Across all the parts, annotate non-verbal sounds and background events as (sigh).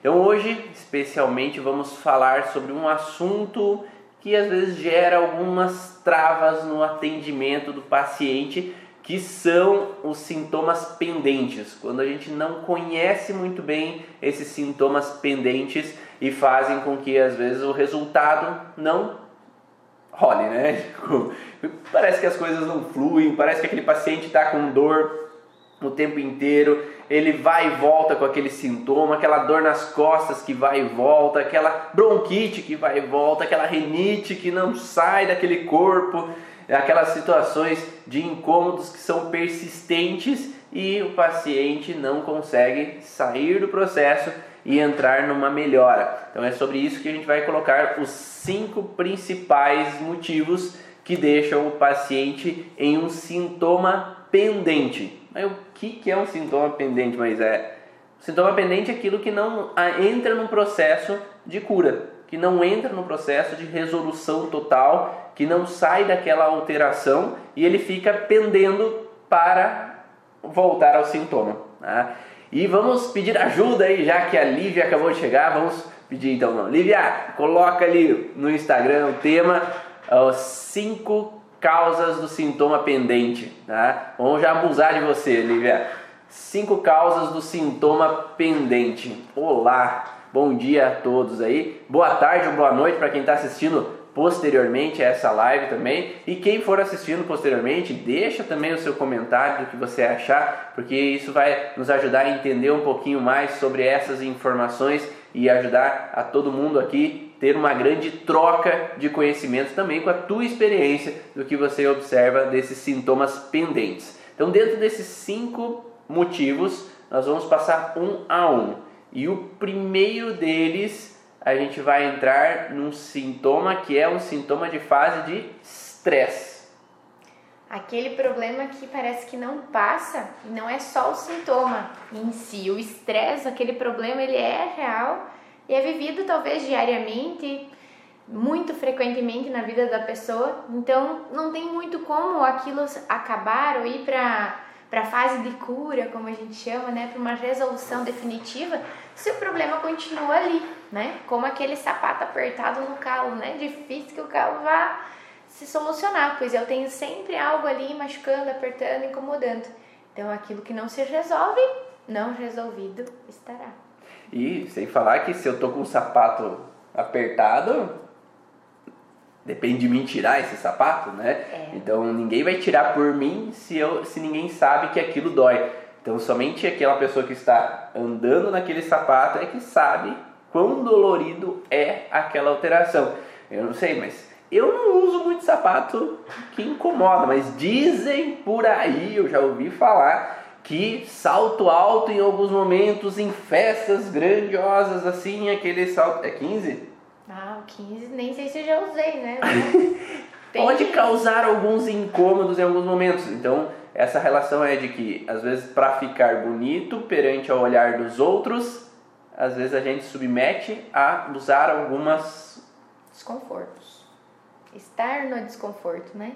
Então hoje, especialmente, vamos falar sobre um assunto que às vezes gera algumas travas no atendimento do paciente, que são os sintomas pendentes. Quando a gente não conhece muito bem esses sintomas pendentes e fazem com que às vezes o resultado não role, né? (laughs) Parece que as coisas não fluem, parece que aquele paciente está com dor o tempo inteiro, ele vai e volta com aquele sintoma, aquela dor nas costas que vai e volta, aquela bronquite que vai e volta, aquela renite que não sai daquele corpo, aquelas situações de incômodos que são persistentes e o paciente não consegue sair do processo e entrar numa melhora. Então é sobre isso que a gente vai colocar os cinco principais motivos que deixam o paciente em um sintoma pendente. Mas o que, que é um sintoma pendente, mas é sintoma pendente é aquilo que não entra no processo de cura, que não entra no processo de resolução total, que não sai daquela alteração e ele fica pendendo para voltar ao sintoma. Tá? E vamos pedir ajuda aí, já que a Lívia acabou de chegar, vamos pedir então, Lívia, coloca ali no Instagram o tema os cinco causas do sintoma pendente. Tá? Vamos já abusar de você, Lívia. Cinco causas do sintoma pendente. Olá, bom dia a todos aí. Boa tarde ou boa noite para quem está assistindo posteriormente a essa live também. E quem for assistindo posteriormente, deixa também o seu comentário do que você achar, porque isso vai nos ajudar a entender um pouquinho mais sobre essas informações e ajudar a todo mundo aqui ter uma grande troca de conhecimento também com a tua experiência do que você observa desses sintomas pendentes. Então, dentro desses cinco motivos, nós vamos passar um a um. E o primeiro deles, a gente vai entrar num sintoma que é um sintoma de fase de estresse. Aquele problema que parece que não passa e não é só o sintoma em si. O estresse, aquele problema, ele é real e é vivido talvez diariamente, muito frequentemente na vida da pessoa. Então não tem muito como aquilo acabar ou ir para para a fase de cura, como a gente chama, né, para uma resolução definitiva, se o problema continua ali, né? Como aquele sapato apertado no calo, né? Difícil que o calo vá se solucionar, pois eu tenho sempre algo ali machucando, apertando, incomodando. Então aquilo que não se resolve, não resolvido estará. E sem falar que se eu tô com o sapato apertado, depende de mim tirar esse sapato, né? É. Então ninguém vai tirar por mim se, eu, se ninguém sabe que aquilo dói. Então somente aquela pessoa que está andando naquele sapato é que sabe quão dolorido é aquela alteração. Eu não sei, mas eu não uso muito sapato que incomoda, mas dizem por aí, eu já ouvi falar que salto alto em alguns momentos, em festas grandiosas, assim, aquele salto. É 15? Ah, o 15 nem sei se eu já usei, né? (laughs) Pode causar alguns incômodos em alguns momentos. Então, essa relação é de que, às vezes, para ficar bonito perante o olhar dos outros, às vezes a gente submete a usar algumas desconfortos. Estar no desconforto, né?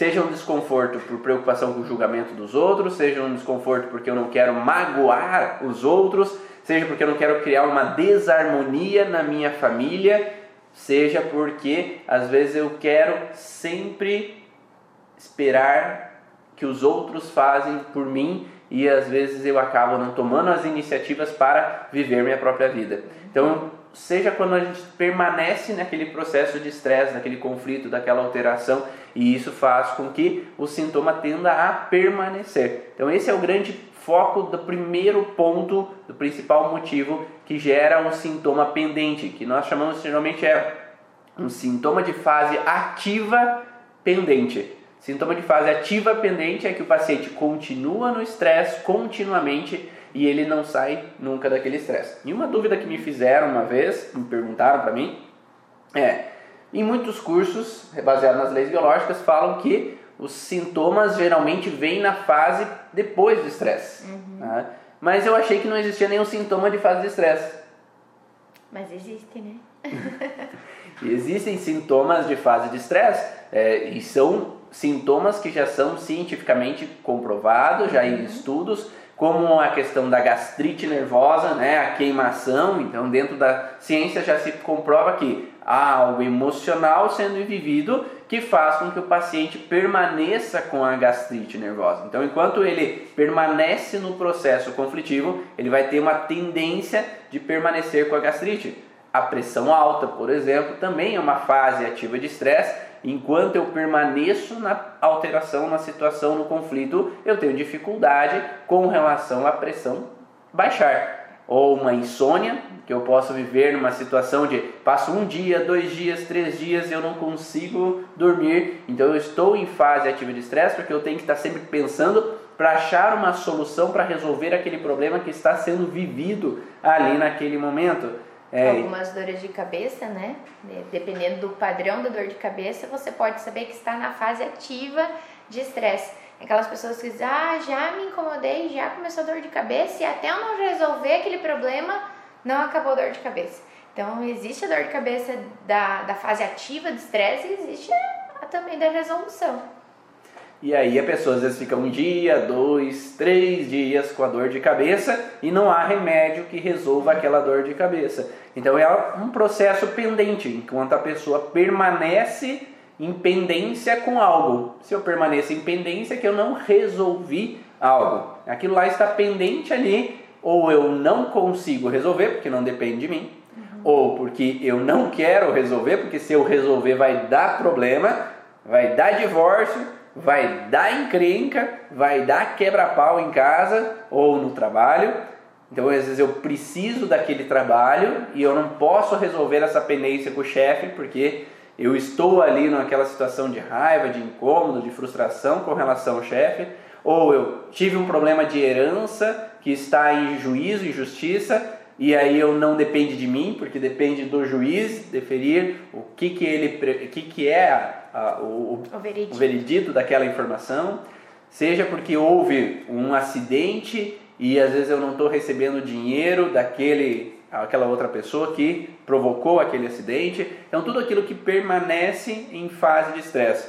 Seja um desconforto por preocupação com o julgamento dos outros, seja um desconforto porque eu não quero magoar os outros, seja porque eu não quero criar uma desarmonia na minha família, seja porque às vezes eu quero sempre esperar que os outros fazem por mim e às vezes eu acabo não tomando as iniciativas para viver minha própria vida. Então, seja quando a gente permanece naquele processo de estresse, naquele conflito, daquela alteração, e isso faz com que o sintoma tenda a permanecer. Então, esse é o grande foco do primeiro ponto, do principal motivo que gera um sintoma pendente, que nós chamamos geralmente é um sintoma de fase ativa pendente. Sintoma de fase ativa pendente é que o paciente continua no estresse continuamente e ele não sai nunca daquele estresse. E uma dúvida que me fizeram uma vez, me perguntaram para mim, é: em muitos cursos, baseados nas leis biológicas, falam que os sintomas geralmente vêm na fase depois do estresse. Uhum. Né? Mas eu achei que não existia nenhum sintoma de fase de estresse. Mas existe, né? (laughs) Existem sintomas de fase de estresse é, e são sintomas que já são cientificamente comprovados, já em uhum. estudos, como a questão da gastrite nervosa, né, a queimação. Então, dentro da ciência já se comprova que há algo emocional sendo vivido que faz com que o paciente permaneça com a gastrite nervosa. Então, enquanto ele permanece no processo conflitivo, ele vai ter uma tendência de permanecer com a gastrite. A pressão alta, por exemplo, também é uma fase ativa de estresse enquanto eu permaneço na alteração, na situação, no conflito, eu tenho dificuldade com relação à pressão baixar. Ou uma insônia, que eu posso viver numa situação de passo um dia, dois dias, três dias eu não consigo dormir. Então eu estou em fase ativa de estresse porque eu tenho que estar sempre pensando para achar uma solução para resolver aquele problema que está sendo vivido ali naquele momento. É. Algumas dores de cabeça, né? Dependendo do padrão da dor de cabeça, você pode saber que está na fase ativa de estresse. Aquelas pessoas que dizem, ah, já me incomodei, já começou a dor de cabeça e até eu não resolver aquele problema, não acabou a dor de cabeça. Então, existe a dor de cabeça da, da fase ativa de estresse e existe a, a também da resolução. E aí a pessoa às vezes fica um dia, dois, três dias com a dor de cabeça e não há remédio que resolva aquela dor de cabeça. Então é um processo pendente, enquanto a pessoa permanece em pendência com algo. Se eu permaneço em pendência, é que eu não resolvi algo. Aquilo lá está pendente ali, ou eu não consigo resolver, porque não depende de mim, uhum. ou porque eu não quero resolver, porque se eu resolver vai dar problema, vai dar divórcio vai dar encrenca, vai dar quebra-pau em casa ou no trabalho. Então, às vezes eu preciso daquele trabalho e eu não posso resolver essa pendência com o chefe porque eu estou ali naquela situação de raiva, de incômodo, de frustração com relação ao chefe, ou eu tive um problema de herança que está em juízo e justiça e aí eu não depende de mim, porque depende do juiz deferir o que que ele que que é a, o, o, veredito. o veredito daquela informação, seja porque houve um acidente e às vezes eu não estou recebendo dinheiro daquele aquela outra pessoa que provocou aquele acidente. Então tudo aquilo que permanece em fase de estresse.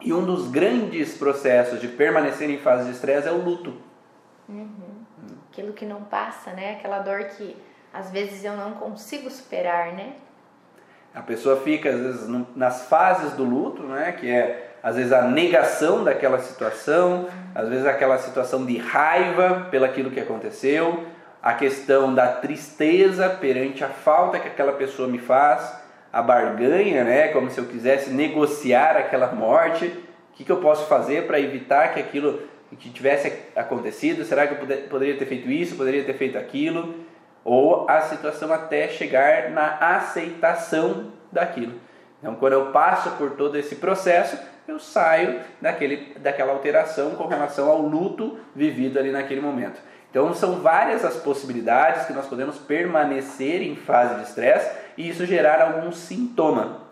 E um dos grandes processos de permanecer em fase de estresse é o luto. Uhum aquilo que não passa, né? Aquela dor que às vezes eu não consigo superar, né? A pessoa fica às vezes nas fases do luto, né? Que é às vezes a negação daquela situação, às vezes aquela situação de raiva pelaquilo que aconteceu, a questão da tristeza perante a falta que aquela pessoa me faz, a barganha, né? Como se eu quisesse negociar aquela morte. O que, que eu posso fazer para evitar que aquilo que tivesse acontecido? Será que eu poder, poderia ter feito isso, poderia ter feito aquilo? Ou a situação até chegar na aceitação daquilo. Então, quando eu passo por todo esse processo, eu saio daquele, daquela alteração com relação ao luto vivido ali naquele momento. Então, são várias as possibilidades que nós podemos permanecer em fase de estresse e isso gerar algum sintoma.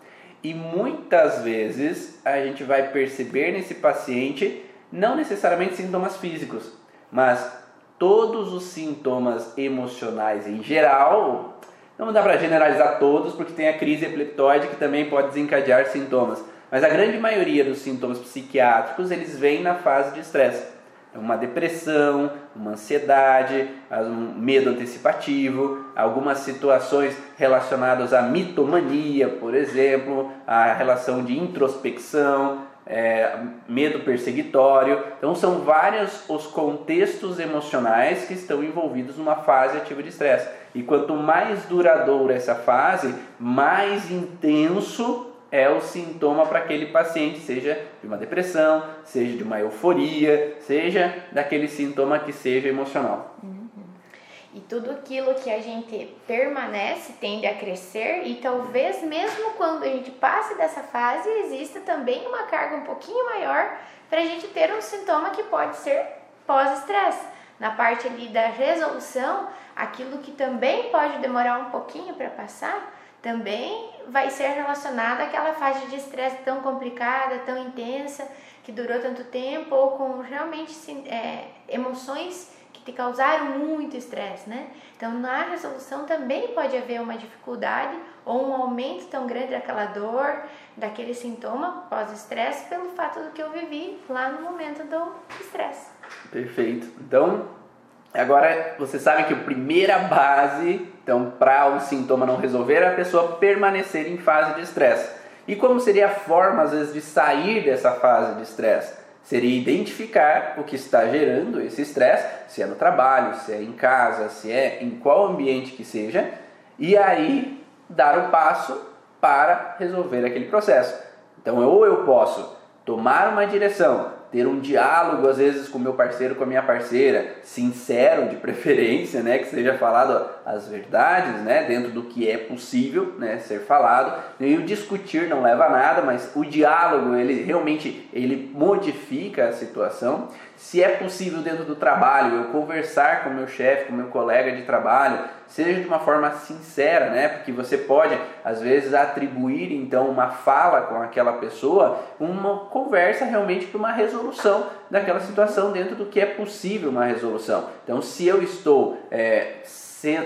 E muitas vezes a gente vai perceber nesse paciente não necessariamente sintomas físicos, mas todos os sintomas emocionais em geral. Não dá para generalizar todos, porque tem a crise epileptóide que também pode desencadear sintomas. Mas a grande maioria dos sintomas psiquiátricos eles vêm na fase de estresse. É uma depressão, uma ansiedade, um medo antecipativo, algumas situações relacionadas à mitomania, por exemplo, a relação de introspecção, é, medo perseguitório. Então, são vários os contextos emocionais que estão envolvidos numa fase ativa de estresse. E quanto mais duradoura essa fase, mais intenso é o sintoma para aquele paciente, seja de uma depressão, seja de uma euforia, seja daquele sintoma que seja emocional. Uhum. E tudo aquilo que a gente permanece tende a crescer e talvez mesmo quando a gente passe dessa fase, exista também uma carga um pouquinho maior para a gente ter um sintoma que pode ser pós-estresse. Na parte ali da resolução, aquilo que também pode demorar um pouquinho para passar, também vai ser relacionado àquela fase de estresse tão complicada, tão intensa, que durou tanto tempo, ou com realmente é, emoções te causaram muito estresse, né? Então, na resolução também pode haver uma dificuldade ou um aumento tão grande daquela dor, daquele sintoma pós-estresse, pelo fato do que eu vivi lá no momento do estresse. Perfeito. Então, Agora, você sabe que a primeira base, então, para o sintoma não resolver, é a pessoa permanecer em fase de estresse. E como seria a forma, às vezes, de sair dessa fase de estresse? Seria identificar o que está gerando esse estresse, se é no trabalho, se é em casa, se é em qual ambiente que seja, e aí dar o passo para resolver aquele processo. Então, ou eu posso tomar uma direção, ter um diálogo às vezes com meu parceiro, com a minha parceira, sincero de preferência, né, que seja falado as verdades, né, dentro do que é possível, né, ser falado. E o discutir não leva a nada, mas o diálogo ele realmente ele modifica a situação. Se é possível dentro do trabalho eu conversar com meu chefe, com meu colega de trabalho, seja de uma forma sincera, né? Porque você pode, às vezes, atribuir então uma fala com aquela pessoa, uma conversa realmente para uma resolução daquela situação dentro do que é possível uma resolução. Então, se eu estou é,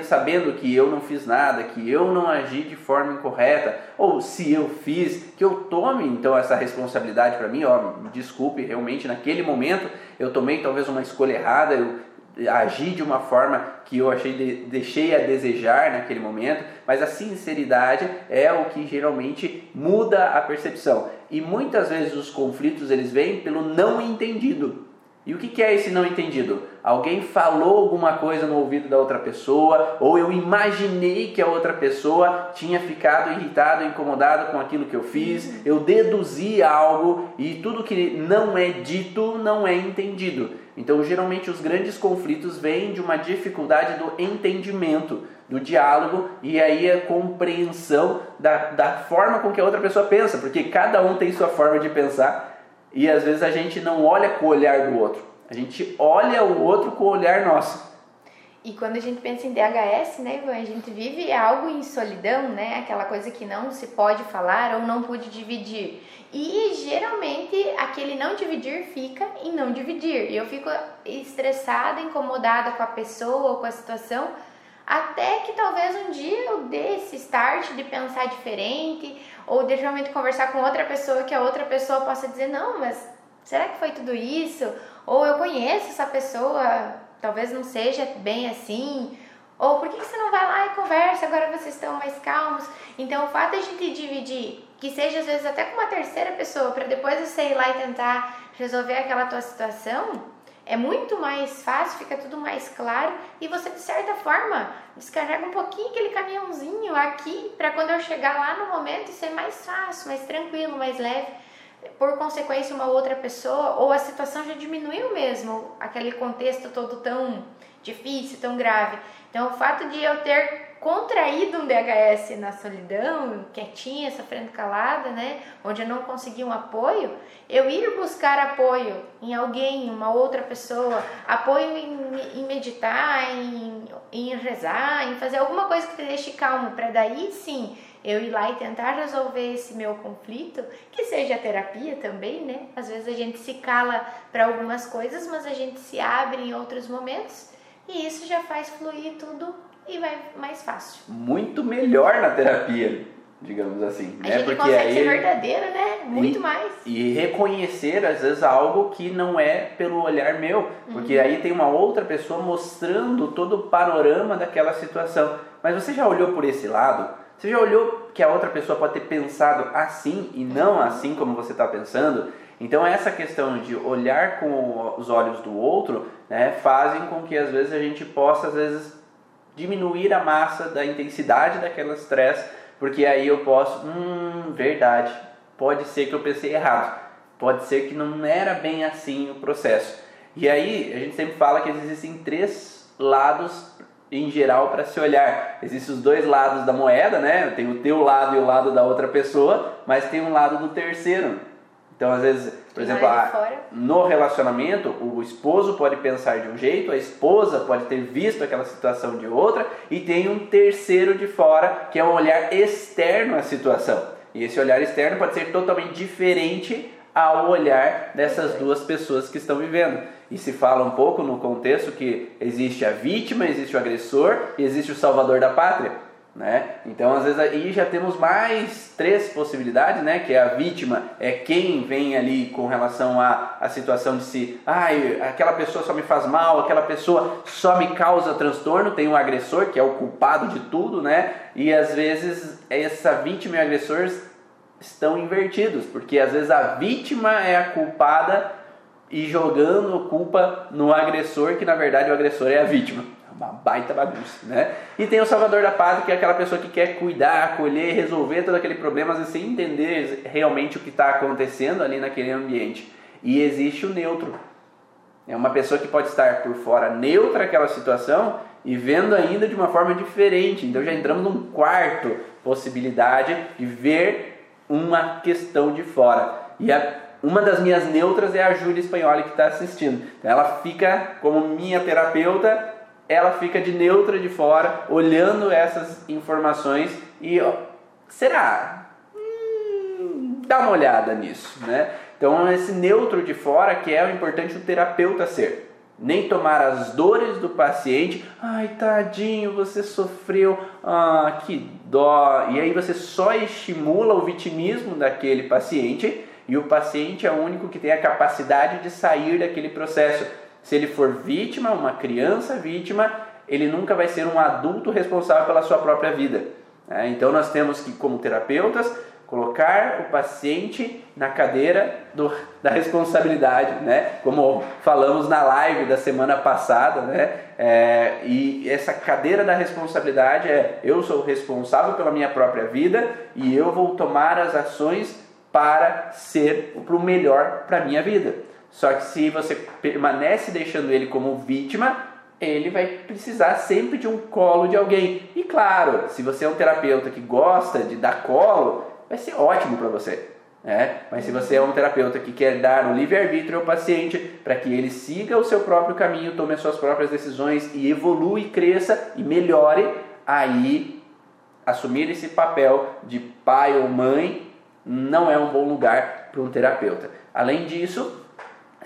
sabendo que eu não fiz nada, que eu não agi de forma incorreta, ou se eu fiz, que eu tome então essa responsabilidade para mim, ó, me desculpe, realmente naquele momento eu tomei talvez uma escolha errada, eu agir de uma forma que eu achei de, deixei a desejar naquele momento, mas a sinceridade é o que geralmente muda a percepção. E muitas vezes os conflitos eles vêm pelo não entendido. E o que é esse não entendido? Alguém falou alguma coisa no ouvido da outra pessoa, ou eu imaginei que a outra pessoa tinha ficado irritado, incomodado com aquilo que eu fiz, eu deduzi algo e tudo que não é dito não é entendido. Então, geralmente, os grandes conflitos vêm de uma dificuldade do entendimento, do diálogo e aí a compreensão da, da forma com que a outra pessoa pensa, porque cada um tem sua forma de pensar e às vezes a gente não olha com o olhar do outro, a gente olha o outro com o olhar nosso. E quando a gente pensa em DHS, né, Ivan, a gente vive algo em solidão, né? Aquela coisa que não se pode falar ou não pude dividir. E geralmente aquele não dividir fica em não dividir. E eu fico estressada, incomodada com a pessoa ou com a situação, até que talvez um dia eu dê esse start de pensar diferente ou de realmente conversar com outra pessoa que a outra pessoa possa dizer: não, mas será que foi tudo isso? Ou eu conheço essa pessoa, talvez não seja bem assim. Ou por que você não vai lá e conversa? Agora vocês estão mais calmos. Então, o fato de a gente dividir, que seja às vezes até com uma terceira pessoa, para depois você ir lá e tentar resolver aquela tua situação, é muito mais fácil, fica tudo mais claro e você de certa forma descarrega um pouquinho aquele caminhãozinho aqui para quando eu chegar lá no momento ser mais fácil, mais tranquilo, mais leve. Por consequência, uma outra pessoa ou a situação já diminuiu mesmo, aquele contexto todo tão difícil, tão grave. Então, o fato de eu ter contraído um DHS na solidão, quietinha, sofrendo calada, né, onde eu não conseguia um apoio, eu ir buscar apoio em alguém, uma outra pessoa, apoio em, em meditar, em, em rezar, em fazer alguma coisa que te deixe calmo, para daí sim eu ir lá e tentar resolver esse meu conflito, que seja terapia também, né? Às vezes a gente se cala para algumas coisas, mas a gente se abre em outros momentos e isso já faz fluir tudo e vai mais fácil. Muito melhor na terapia, digamos assim. A né? gente Porque consegue aí, ser verdadeiro, né? Muito e, mais. E reconhecer, às vezes, algo que não é pelo olhar meu. Porque uhum. aí tem uma outra pessoa mostrando todo o panorama daquela situação. Mas você já olhou por esse lado? Você já olhou que a outra pessoa pode ter pensado assim e não assim como você está pensando? Então essa questão de olhar com os olhos do outro, né, fazem com que às vezes a gente possa às vezes diminuir a massa da intensidade daquela estresse, porque aí eu posso, hum, verdade, pode ser que eu pensei errado, pode ser que não era bem assim o processo. E aí a gente sempre fala que existem três lados em geral para se olhar. Existem os dois lados da moeda, né? Tem o teu lado e o lado da outra pessoa, mas tem um lado do terceiro. Então, às vezes, por exemplo, a, no relacionamento, o esposo pode pensar de um jeito, a esposa pode ter visto aquela situação de outra, e tem um terceiro de fora, que é um olhar externo à situação. E esse olhar externo pode ser totalmente diferente ao olhar dessas duas pessoas que estão vivendo. E se fala um pouco no contexto que existe a vítima, existe o agressor e existe o salvador da pátria. Né? Então, às vezes, aí já temos mais três possibilidades, né? Que é a vítima, é quem vem ali com relação à, situação de se, ai, aquela pessoa só me faz mal, aquela pessoa só me causa transtorno. Tem o agressor, que é o culpado de tudo, né? E às vezes essa vítima e o agressor estão invertidos, porque às vezes a vítima é a culpada e jogando culpa no agressor, que na verdade o agressor é a vítima uma baita bagunça, né? E tem o salvador da pátria, que é aquela pessoa que quer cuidar, acolher, resolver todo aquele problema, às sem entender realmente o que está acontecendo ali naquele ambiente. E existe o neutro. É uma pessoa que pode estar por fora neutra aquela situação e vendo ainda de uma forma diferente. Então já entramos num quarto possibilidade de ver uma questão de fora. E a, uma das minhas neutras é a Júlia Espanholi que está assistindo. Então ela fica como minha terapeuta ela fica de neutra de fora, olhando essas informações e ó, será? Hum, dá uma olhada nisso, né? Então esse neutro de fora que é o importante o terapeuta ser. Nem tomar as dores do paciente, ai tadinho, você sofreu, ah, que dó. E aí você só estimula o vitimismo daquele paciente e o paciente é o único que tem a capacidade de sair daquele processo se ele for vítima, uma criança vítima, ele nunca vai ser um adulto responsável pela sua própria vida. É, então nós temos que, como terapeutas, colocar o paciente na cadeira do, da responsabilidade, né? Como falamos na live da semana passada, né? É, e essa cadeira da responsabilidade é eu sou responsável pela minha própria vida e eu vou tomar as ações para ser o melhor para minha vida. Só que se você permanece deixando ele como vítima, ele vai precisar sempre de um colo de alguém. E claro, se você é um terapeuta que gosta de dar colo, vai ser ótimo para você. Né? Mas se você é um terapeuta que quer dar o livre-arbítrio ao paciente para que ele siga o seu próprio caminho, tome as suas próprias decisões e evolua, cresça e melhore, aí assumir esse papel de pai ou mãe não é um bom lugar para um terapeuta. Além disso,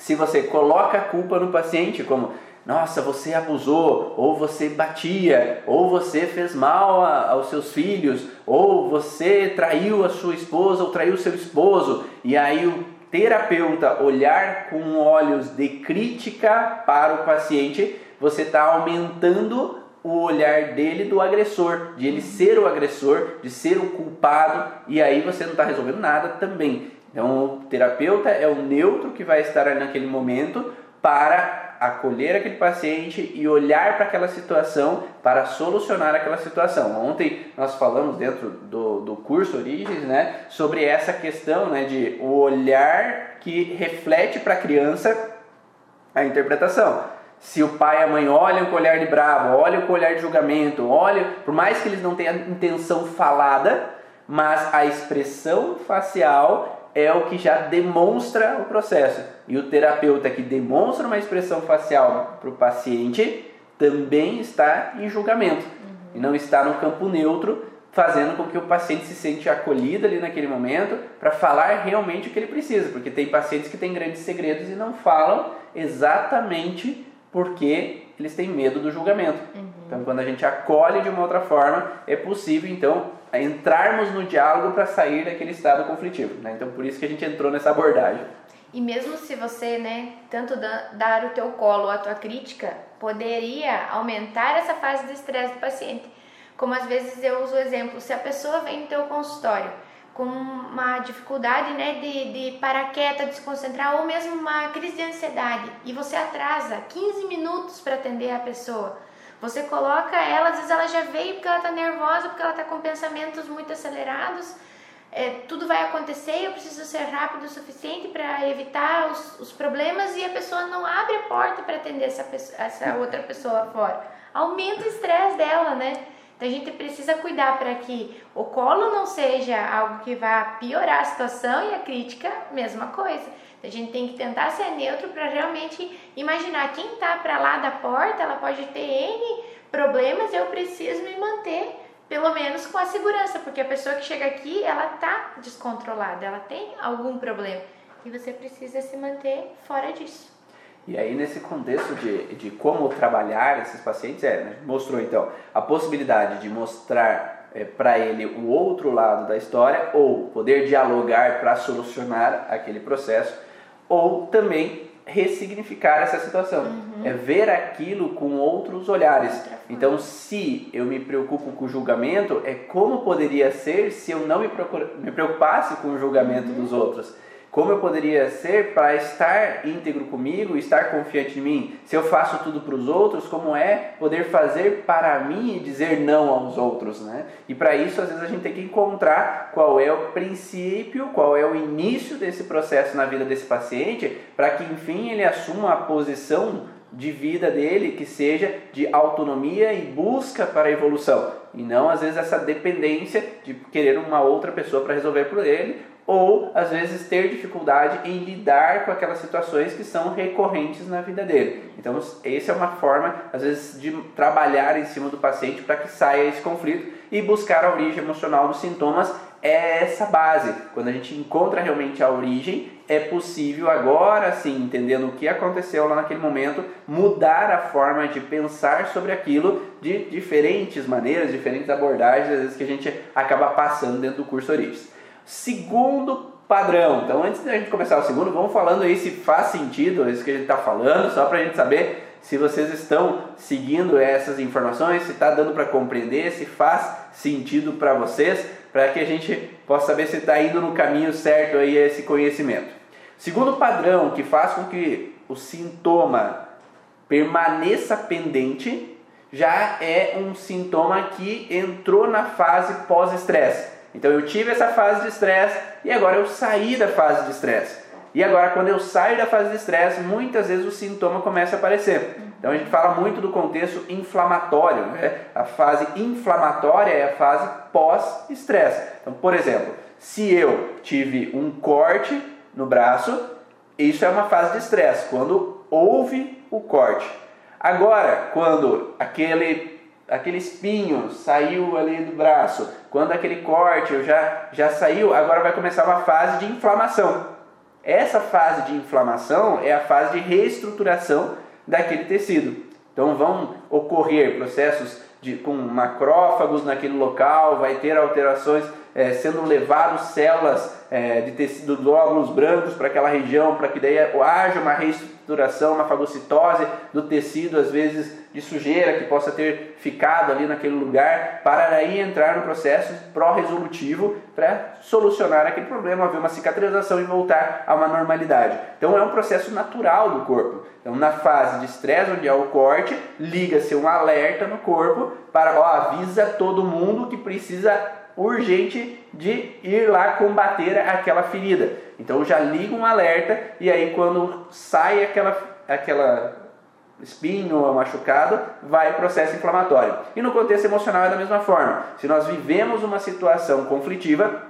se você coloca a culpa no paciente, como nossa, você abusou, ou você batia, ou você fez mal a, aos seus filhos, ou você traiu a sua esposa ou traiu seu esposo, e aí o terapeuta olhar com olhos de crítica para o paciente, você está aumentando o olhar dele do agressor, de ele ser o agressor, de ser o culpado, e aí você não está resolvendo nada também. Então, o terapeuta é o neutro que vai estar ali naquele momento para acolher aquele paciente e olhar para aquela situação para solucionar aquela situação. Ontem nós falamos dentro do, do curso Origens né, sobre essa questão né, de o olhar que reflete para a criança a interpretação. Se o pai e a mãe olham com o olhar de bravo, olham com o olhar de julgamento, olham, por mais que eles não tenham intenção falada, mas a expressão facial é o que já demonstra o processo. E o terapeuta que demonstra uma expressão facial para o paciente também está em julgamento uhum. e não está no campo neutro, fazendo com que o paciente se sente acolhido ali naquele momento para falar realmente o que ele precisa, porque tem pacientes que têm grandes segredos e não falam exatamente porque eles têm medo do julgamento. Uhum. Então, quando a gente acolhe de uma outra forma, é possível então entrarmos no diálogo para sair daquele estado conflitivo. Né? Então, por isso que a gente entrou nessa abordagem. E mesmo se você, né, tanto dar o teu colo a tua crítica, poderia aumentar essa fase de estresse do paciente. Como às vezes eu uso o exemplo, se a pessoa vem no teu consultório com uma dificuldade, né, de, de parar quieta, de se concentrar, ou mesmo uma crise de ansiedade, e você atrasa 15 minutos para atender a pessoa, você coloca ela, às vezes ela já veio porque ela está nervosa, porque ela está com pensamentos muito acelerados. É, tudo vai acontecer, eu preciso ser rápido o suficiente para evitar os, os, problemas e a pessoa não abre a porta para atender essa, pessoa, essa outra pessoa lá fora. Aumenta o estresse dela, né? Então a gente precisa cuidar para que o colo não seja algo que vá piorar a situação e a crítica, mesma coisa. A gente tem que tentar ser neutro para realmente imaginar quem está para lá da porta, ela pode ter N problemas, eu preciso me manter pelo menos com a segurança, porque a pessoa que chega aqui, ela está descontrolada, ela tem algum problema e você precisa se manter fora disso. E aí, nesse contexto de, de como trabalhar esses pacientes, é, né, mostrou então a possibilidade de mostrar é, para ele o outro lado da história, ou poder dialogar para solucionar aquele processo, ou também ressignificar essa situação. Uhum. É ver aquilo com outros olhares. Então, se eu me preocupo com o julgamento, é como poderia ser se eu não me, me preocupasse com o julgamento uhum. dos outros. Como eu poderia ser para estar íntegro comigo, estar confiante em mim? Se eu faço tudo para os outros, como é poder fazer para mim e dizer não aos outros, né? E para isso, às vezes a gente tem que encontrar qual é o princípio, qual é o início desse processo na vida desse paciente, para que enfim ele assuma a posição de vida dele que seja de autonomia e busca para a evolução e não às vezes essa dependência de querer uma outra pessoa para resolver por ele ou às vezes ter dificuldade em lidar com aquelas situações que são recorrentes na vida dele. Então, essa é uma forma, às vezes, de trabalhar em cima do paciente para que saia esse conflito e buscar a origem emocional dos sintomas é essa base. Quando a gente encontra realmente a origem, é possível agora sim, entendendo o que aconteceu lá naquele momento, mudar a forma de pensar sobre aquilo de diferentes maneiras, diferentes abordagens, às vezes que a gente acaba passando dentro do curso Origens. Segundo padrão. Então, antes da gente começar o segundo, vamos falando aí se faz sentido isso que a gente está falando, só para a gente saber se vocês estão seguindo essas informações, se está dando para compreender, se faz sentido para vocês, para que a gente possa saber se está indo no caminho certo aí esse conhecimento. Segundo padrão que faz com que o sintoma permaneça pendente já é um sintoma que entrou na fase pós-estresse. Então eu tive essa fase de estresse e agora eu saí da fase de estresse. E agora, quando eu saio da fase de estresse, muitas vezes o sintoma começa a aparecer. Então a gente fala muito do contexto inflamatório. Né? A fase inflamatória é a fase pós-estresse. Então, por exemplo, se eu tive um corte no braço, isso é uma fase de estresse, quando houve o corte. Agora, quando aquele aquele espinho saiu ali do braço, quando aquele corte já, já saiu, agora vai começar uma fase de inflamação. Essa fase de inflamação é a fase de reestruturação daquele tecido. Então vão ocorrer processos de, com macrófagos naquele local, vai ter alterações é, sendo levados células é, de tecido glóbulos brancos para aquela região, para que daí haja uma reestruturação, uma fagocitose do tecido, às vezes de sujeira que possa ter ficado ali naquele lugar, para aí entrar no processo pró-resolutivo para solucionar aquele problema, haver uma cicatrização e voltar a uma normalidade. Então é um processo natural do corpo. Então na fase de estresse, onde há o corte, liga-se um alerta no corpo para, ó, avisa todo mundo que precisa urgente de ir lá combater aquela ferida. Então já liga um alerta e aí quando sai aquela, aquela espinho ou machucado, vai processo inflamatório. E no contexto emocional é da mesma forma. Se nós vivemos uma situação conflitiva,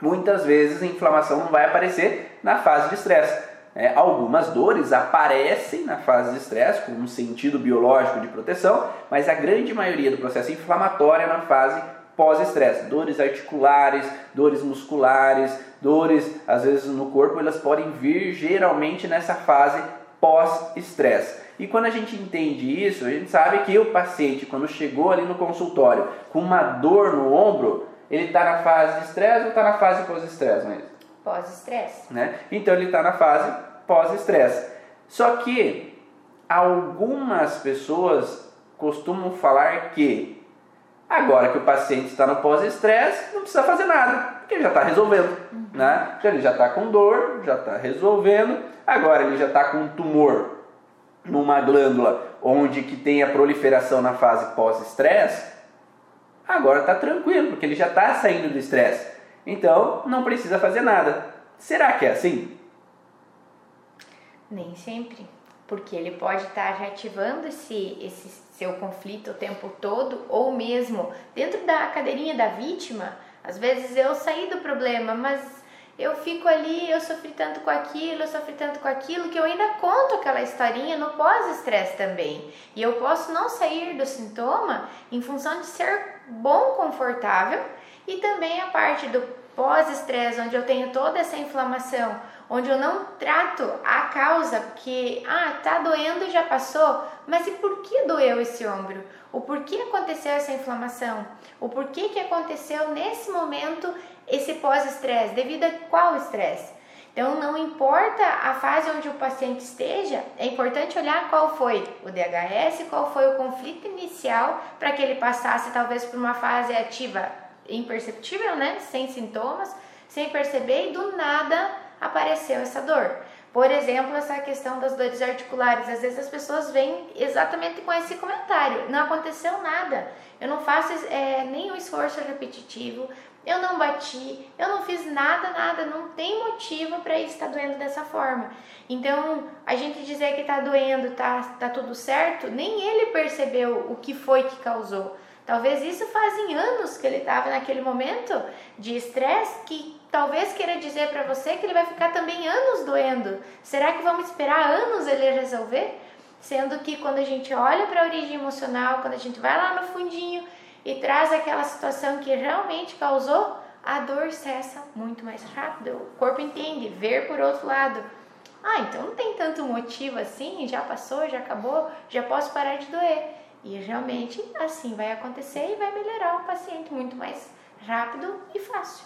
muitas vezes a inflamação não vai aparecer na fase de estresse. É, algumas dores aparecem na fase de estresse, com um sentido biológico de proteção, mas a grande maioria do processo inflamatório é na fase pós-estresse. Dores articulares, dores musculares, dores às vezes no corpo, elas podem vir geralmente nessa fase pós-estresse. E quando a gente entende isso, a gente sabe que o paciente, quando chegou ali no consultório com uma dor no ombro, ele está na fase de estresse ou está na fase pós-estresse mesmo? Pós-estresse. Né? Então ele está na fase pós-estresse. Só que algumas pessoas costumam falar que Agora que o paciente está no pós-estresse, não precisa fazer nada, porque já está resolvendo. Uhum. Né? Então, ele já está com dor, já está resolvendo. Agora ele já está com um tumor numa glândula onde que tem a proliferação na fase pós-estresse. Agora está tranquilo, porque ele já está saindo do estresse. Então não precisa fazer nada. Será que é assim? Nem sempre porque ele pode estar reativando esse, esse seu conflito o tempo todo, ou mesmo dentro da cadeirinha da vítima. Às vezes eu saí do problema, mas eu fico ali, eu sofri tanto com aquilo, eu sofri tanto com aquilo, que eu ainda conto aquela historinha no pós-estresse também. E eu posso não sair do sintoma em função de ser bom, confortável, e também a parte do pós-estresse, onde eu tenho toda essa inflamação, onde eu não trato a causa, porque, ah, tá doendo e já passou, mas e por que doeu esse ombro? O porquê aconteceu essa inflamação? O porquê que aconteceu nesse momento esse pós-estresse? Devido a qual estresse? Então, não importa a fase onde o paciente esteja, é importante olhar qual foi o DHS, qual foi o conflito inicial para que ele passasse talvez por uma fase ativa imperceptível, né, sem sintomas, sem perceber e do nada apareceu essa dor. Por exemplo, essa questão das dores articulares. Às vezes as pessoas vêm exatamente com esse comentário: não aconteceu nada, eu não faço é, nenhum esforço repetitivo, eu não bati, eu não fiz nada, nada, não tem motivo para isso estar tá doendo dessa forma. Então, a gente dizer que está doendo, tá, tá tudo certo, nem ele percebeu o que foi que causou. Talvez isso fazem anos que ele estava naquele momento de estresse que talvez queira dizer para você que ele vai ficar também anos doendo. Será que vamos esperar anos ele resolver? Sendo que quando a gente olha para a origem emocional, quando a gente vai lá no fundinho e traz aquela situação que realmente causou, a dor cessa muito mais rápido. O corpo entende, ver por outro lado. Ah, então não tem tanto motivo assim, já passou, já acabou, já posso parar de doer. E realmente assim vai acontecer e vai melhorar o paciente muito mais rápido e fácil.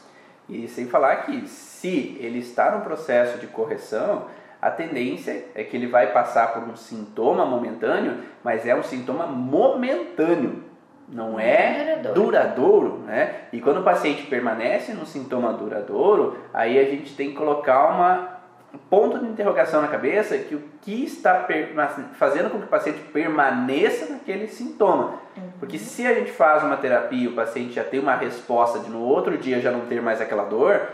E sem falar que se ele está no processo de correção, a tendência é que ele vai passar por um sintoma momentâneo, mas é um sintoma momentâneo não é duradouro. duradouro, né? E quando o paciente permanece no sintoma duradouro, aí a gente tem que colocar uma um ponto de interrogação na cabeça que o que está fazendo com que o paciente permaneça naquele sintoma. Uhum. Porque se a gente faz uma terapia e o paciente já tem uma resposta de no outro dia já não ter mais aquela dor,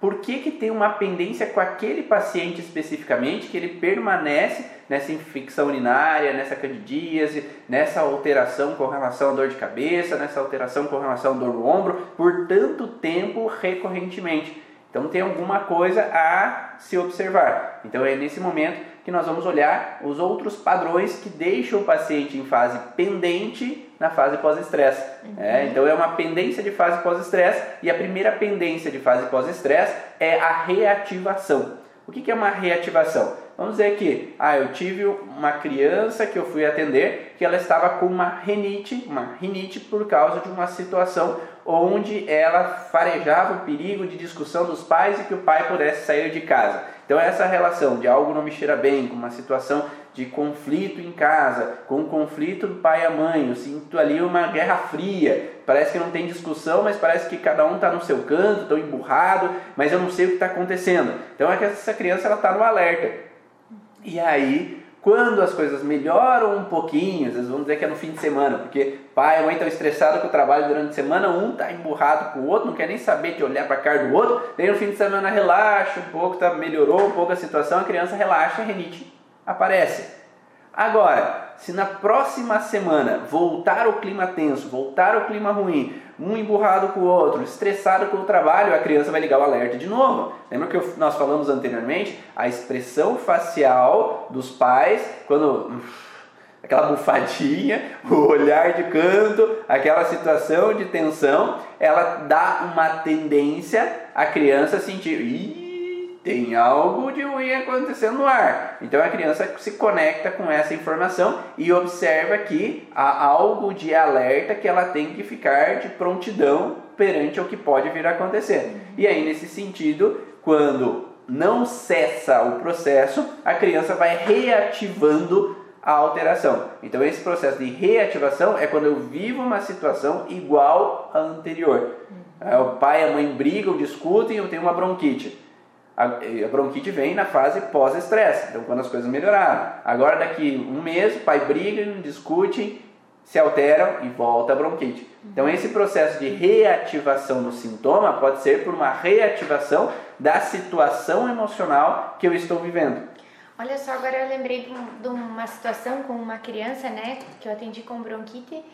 por que, que tem uma pendência com aquele paciente especificamente que ele permanece nessa infecção urinária, nessa candidíase, nessa alteração com relação à dor de cabeça, nessa alteração com relação à dor no ombro, por tanto tempo recorrentemente. Então tem alguma coisa a se observar. Então é nesse momento que nós vamos olhar os outros padrões que deixam o paciente em fase pendente na fase pós-estresse. Uhum. É, então é uma pendência de fase pós-estresse e a primeira pendência de fase pós-estresse é a reativação. O que é uma reativação? Vamos dizer que ah, eu tive uma criança que eu fui atender que ela estava com uma renite, uma rinite por causa de uma situação onde ela farejava o perigo de discussão dos pais e que o pai pudesse sair de casa. Então essa relação de algo não me cheira bem, com uma situação de conflito em casa, com conflito do pai e mãe, eu sinto ali uma guerra fria, parece que não tem discussão, mas parece que cada um está no seu canto, estão emburrado, mas eu não sei o que está acontecendo. Então é que essa criança ela está no alerta. E aí, quando as coisas melhoram um pouquinho, às vezes vamos dizer que é no fim de semana, porque pai e mãe estão estressados com o trabalho durante a semana, um está emburrado com o outro, não quer nem saber de olhar para a cara do outro, daí no fim de semana relaxa um pouco, tá, melhorou um pouco a situação, a criança relaxa e renite aparece. Agora, se na próxima semana voltar o clima tenso, voltar o clima ruim, um emburrado com o outro, estressado com o trabalho, a criança vai ligar o alerta de novo. Lembra que nós falamos anteriormente? A expressão facial dos pais, quando aquela bufadinha, (laughs) o olhar de canto, aquela situação de tensão, ela dá uma tendência a criança sentir. Ih, tem algo de ruim acontecendo no ar. Então a criança se conecta com essa informação e observa que há algo de alerta que ela tem que ficar de prontidão perante o que pode vir a acontecer. E aí, nesse sentido, quando não cessa o processo, a criança vai reativando a alteração. Então, esse processo de reativação é quando eu vivo uma situação igual à anterior. Uhum. O pai e a mãe brigam, discutem, eu tenho uma bronquite. A, bronquite vem na fase pós-estresse, então quando as coisas melhoraram. Agora, daqui um mês, o pai briga, discute, se alteram e volta a bronquite. Então, esse processo de reativação do sintoma pode ser por uma reativação da situação emocional que eu estou vivendo. Olha só, agora eu lembrei de uma situação com uma criança, né, que eu atendi com bronquite,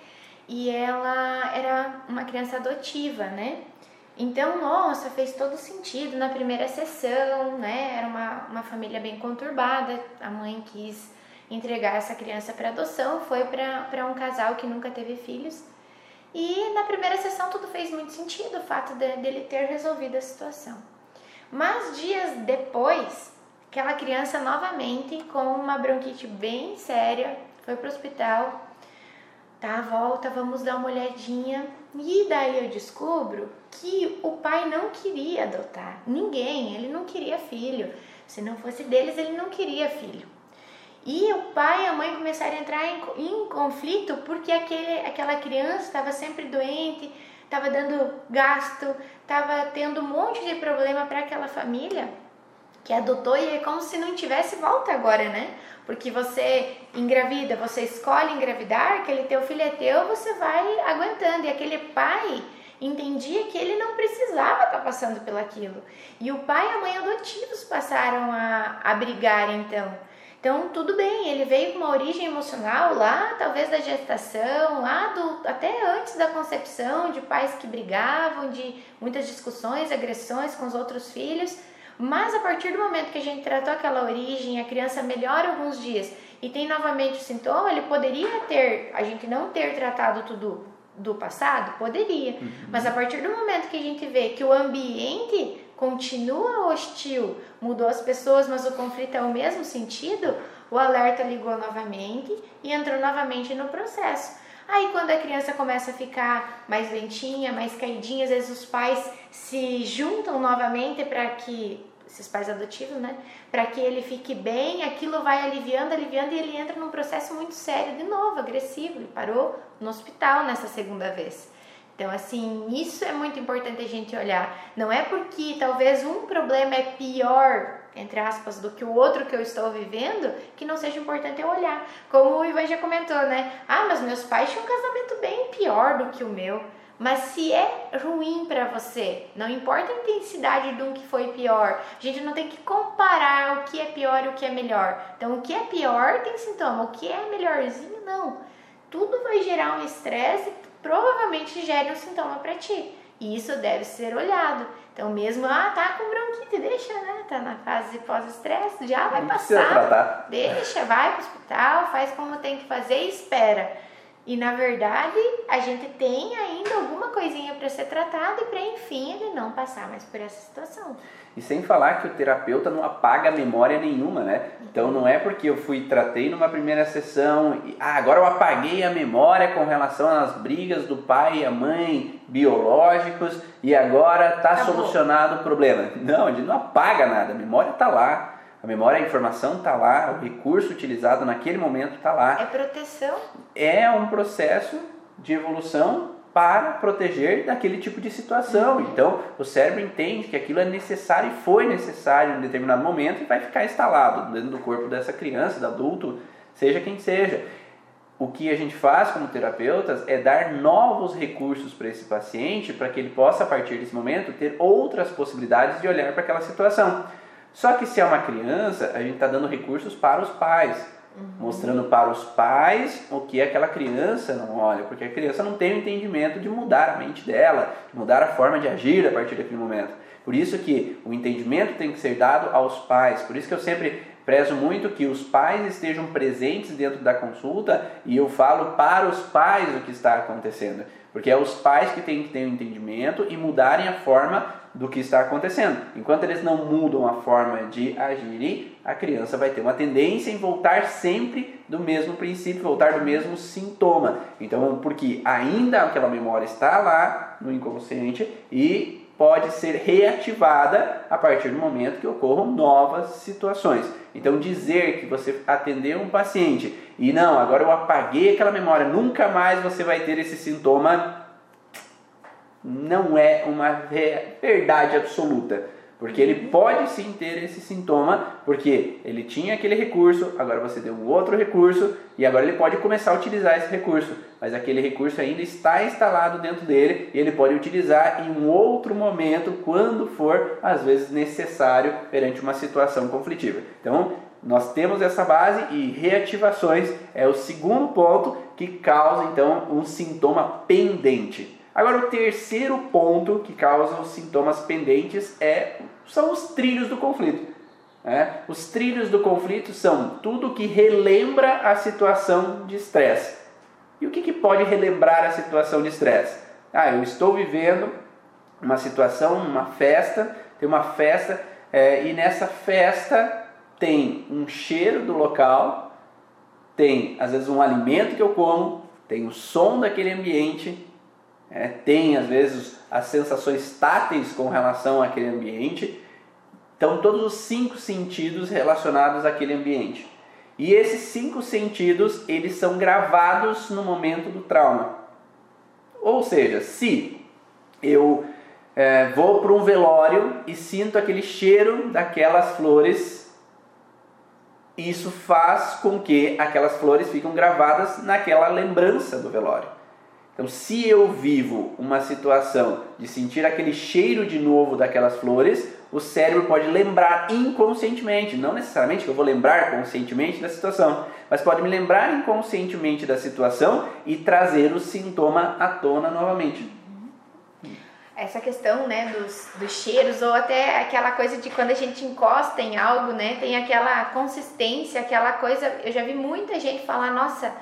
e ela era uma criança adotiva, né? Então, nossa, fez todo sentido na primeira sessão, né? Era uma, uma família bem conturbada, a mãe quis entregar essa criança para adoção, foi para um casal que nunca teve filhos. E na primeira sessão tudo fez muito sentido, o fato de, dele ter resolvido a situação. Mas dias depois, aquela criança novamente com uma bronquite bem séria foi para o hospital. Tá, volta, vamos dar uma olhadinha. E daí eu descubro que o pai não queria adotar ninguém, ele não queria filho. Se não fosse deles, ele não queria filho. E o pai e a mãe começaram a entrar em, em conflito porque aquele, aquela criança estava sempre doente, estava dando gasto, estava tendo um monte de problema para aquela família que adotou e é como se não tivesse volta agora, né? Porque você engravida, você escolhe engravidar, aquele teu filho é teu, você vai aguentando. E aquele pai entendia que ele não precisava estar passando pelaquilo. E o pai e a mãe adotivos passaram a, a brigar então. Então, tudo bem, ele veio com uma origem emocional lá, talvez da gestação, lá do até antes da concepção, de pais que brigavam, de muitas discussões, agressões com os outros filhos. Mas a partir do momento que a gente tratou aquela origem, a criança melhora alguns dias e tem novamente o sintoma, ele poderia ter, a gente não ter tratado tudo do passado? Poderia. Uhum. Mas a partir do momento que a gente vê que o ambiente continua hostil, mudou as pessoas, mas o conflito é o mesmo sentido, o alerta ligou novamente e entrou novamente no processo. Aí quando a criança começa a ficar mais lentinha, mais caidinha, às vezes os pais se juntam novamente para que esses pais adotivos, né? Para que ele fique bem, aquilo vai aliviando, aliviando e ele entra num processo muito sério de novo, agressivo. Ele parou no hospital nessa segunda vez. Então, assim, isso é muito importante a gente olhar. Não é porque talvez um problema é pior, entre aspas, do que o outro que eu estou vivendo, que não seja importante eu olhar. Como o Ivan já comentou, né? Ah, mas meus pais tinham um casamento bem pior do que o meu. Mas se é ruim para você, não importa a intensidade de um que foi pior, a gente não tem que comparar o que é pior e o que é melhor. Então, o que é pior tem sintoma, o que é melhorzinho, não. Tudo vai gerar um estresse, provavelmente gere um sintoma para ti. E isso deve ser olhado. Então, mesmo, ah, tá com bronquite, deixa, né? Tá na fase pós-estresse, já vai Não passar. Deixa, vai pro hospital, faz como tem que fazer e espera. E na verdade, a gente tem ainda alguma coisinha para ser tratado e para enfim ele não passar mais por essa situação. E sem falar que o terapeuta não apaga memória nenhuma, né? Então não é porque eu fui tratei numa primeira sessão e ah, agora eu apaguei a memória com relação às brigas do pai e a mãe biológicos e agora está solucionado o problema. Não, ele não apaga nada, a memória está lá. A memória, a informação está lá, o recurso utilizado naquele momento está lá. É proteção. É um processo de evolução para proteger daquele tipo de situação. Uhum. Então, o cérebro entende que aquilo é necessário e foi necessário em determinado momento e vai ficar instalado dentro do corpo dessa criança, do adulto, seja quem seja. O que a gente faz como terapeutas é dar novos recursos para esse paciente para que ele possa, a partir desse momento, ter outras possibilidades de olhar para aquela situação. Só que se é uma criança, a gente está dando recursos para os pais, uhum. mostrando para os pais o que aquela criança não olha, porque a criança não tem o entendimento de mudar a mente dela, de mudar a forma de agir a partir daquele momento. Por isso que o entendimento tem que ser dado aos pais. Por isso que eu sempre prezo muito que os pais estejam presentes dentro da consulta e eu falo para os pais o que está acontecendo. Porque é os pais que têm que ter o um entendimento e mudarem a forma do que está acontecendo. Enquanto eles não mudam a forma de agirem, a criança vai ter uma tendência em voltar sempre do mesmo princípio, voltar do mesmo sintoma. Então, porque ainda aquela memória está lá no inconsciente e pode ser reativada a partir do momento que ocorram novas situações. Então, dizer que você atendeu um paciente e não, agora eu apaguei aquela memória, nunca mais você vai ter esse sintoma, não é uma verdade absoluta. Porque ele pode sim ter esse sintoma, porque ele tinha aquele recurso, agora você deu um outro recurso e agora ele pode começar a utilizar esse recurso, mas aquele recurso ainda está instalado dentro dele e ele pode utilizar em um outro momento, quando for às vezes necessário perante uma situação conflitiva. Então, nós temos essa base e reativações é o segundo ponto que causa então um sintoma pendente. Agora, o terceiro ponto que causa os sintomas pendentes é, são os trilhos do conflito. Né? Os trilhos do conflito são tudo que relembra a situação de estresse. E o que, que pode relembrar a situação de estresse? Ah, eu estou vivendo uma situação, uma festa, tem uma festa é, e nessa festa tem um cheiro do local, tem às vezes um alimento que eu como, tem o som daquele ambiente, é, tem às vezes as sensações táteis com relação àquele ambiente. Então, todos os cinco sentidos relacionados àquele ambiente. E esses cinco sentidos, eles são gravados no momento do trauma. Ou seja, se eu é, vou para um velório e sinto aquele cheiro daquelas flores isso faz com que aquelas flores fiquem gravadas naquela lembrança do velório. Então, se eu vivo uma situação de sentir aquele cheiro de novo daquelas flores, o cérebro pode lembrar inconscientemente, não necessariamente que eu vou lembrar conscientemente da situação, mas pode me lembrar inconscientemente da situação e trazer o sintoma à tona novamente essa questão, né, dos, dos cheiros, ou até aquela coisa de quando a gente encosta em algo, né, tem aquela consistência, aquela coisa. Eu já vi muita gente falar, nossa,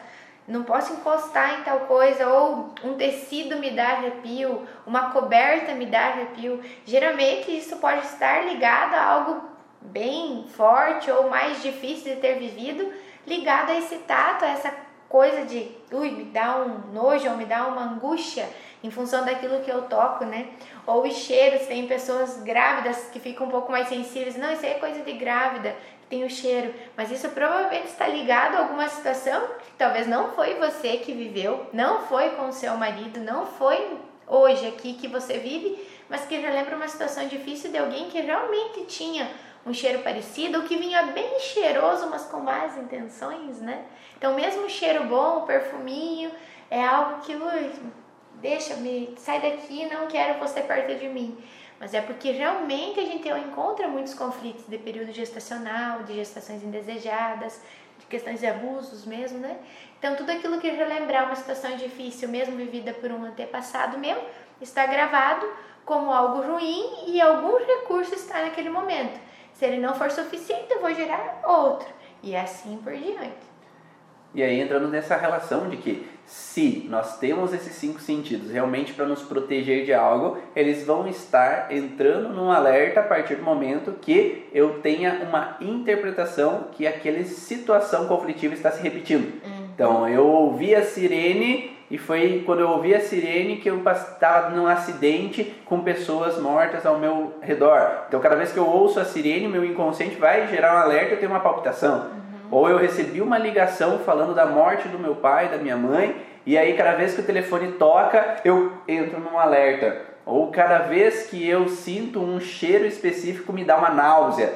não posso encostar em tal coisa, ou um tecido me dá arrepio, uma coberta me dá arrepio. Geralmente isso pode estar ligado a algo bem forte ou mais difícil de ter vivido, ligado a esse tato, a essa coisa de, ui, me dá um nojo ou me dá uma angústia em função daquilo que eu toco, né? Ou os cheiros, tem pessoas grávidas que ficam um pouco mais sensíveis. Não, isso aí é coisa de grávida, tem o cheiro. Mas isso provavelmente está ligado a alguma situação que talvez não foi você que viveu, não foi com o seu marido, não foi hoje aqui que você vive, mas que já lembra uma situação difícil de alguém que realmente tinha um cheiro parecido ou que vinha bem cheiroso, mas com más intenções, né? Então, mesmo o cheiro bom, o perfuminho, é algo que ui, deixa-me, sai daqui, não quero você perto de mim. Mas é porque realmente a gente encontra muitos conflitos de período gestacional, de gestações indesejadas, de questões de abusos mesmo, né? Então, tudo aquilo que relembrar uma situação difícil, mesmo vivida por um antepassado meu, está gravado como algo ruim e algum recurso está naquele momento. Se ele não for suficiente, eu vou gerar outro. E assim por diante. E aí entramos nessa relação de que se nós temos esses cinco sentidos realmente para nos proteger de algo, eles vão estar entrando num alerta a partir do momento que eu tenha uma interpretação que aquela situação conflitiva está se repetindo. Uhum. Então, eu ouvi a sirene e foi quando eu ouvi a sirene que eu estava num acidente com pessoas mortas ao meu redor. Então, cada vez que eu ouço a sirene, meu inconsciente vai gerar um alerta, eu tenho uma palpitação. Ou eu recebi uma ligação falando da morte do meu pai, da minha mãe, e aí cada vez que o telefone toca, eu entro num alerta. Ou cada vez que eu sinto um cheiro específico, me dá uma náusea.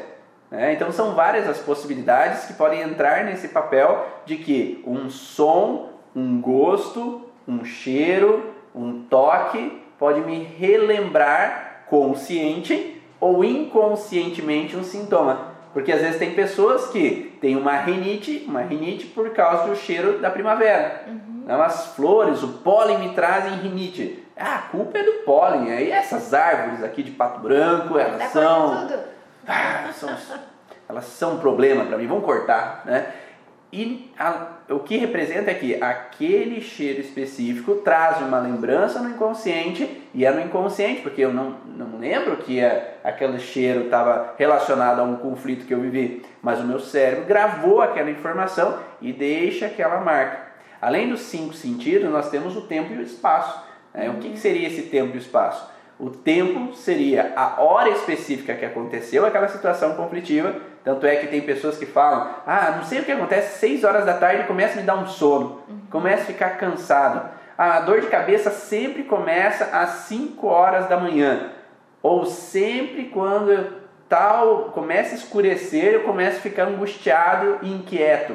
Né? Então são várias as possibilidades que podem entrar nesse papel de que um som, um gosto, um cheiro, um toque pode me relembrar consciente ou inconscientemente um sintoma. Porque às vezes tem pessoas que têm uma rinite, uma rinite por causa do cheiro da primavera. Uhum. Então, as flores, o pólen me trazem rinite. Ah, a culpa é do pólen. Aí essas árvores aqui de pato branco, elas são, ah, são elas são um problema para mim. Vamos cortar, né? E a, o que representa é que aquele cheiro específico traz uma lembrança no inconsciente, e é no inconsciente, porque eu não, não lembro que é, aquele cheiro estava relacionado a um conflito que eu vivi, mas o meu cérebro gravou aquela informação e deixa aquela marca. Além dos cinco sentidos, nós temos o tempo e o espaço. Né? O que, que seria esse tempo e o espaço? O tempo seria a hora específica que aconteceu aquela situação conflitiva tanto é que tem pessoas que falam: ah, não sei o que acontece, 6 horas da tarde começa a me dar um sono, uhum. começa a ficar cansado. A dor de cabeça sempre começa às 5 horas da manhã, ou sempre quando tal começa a escurecer, eu começo a ficar angustiado e inquieto.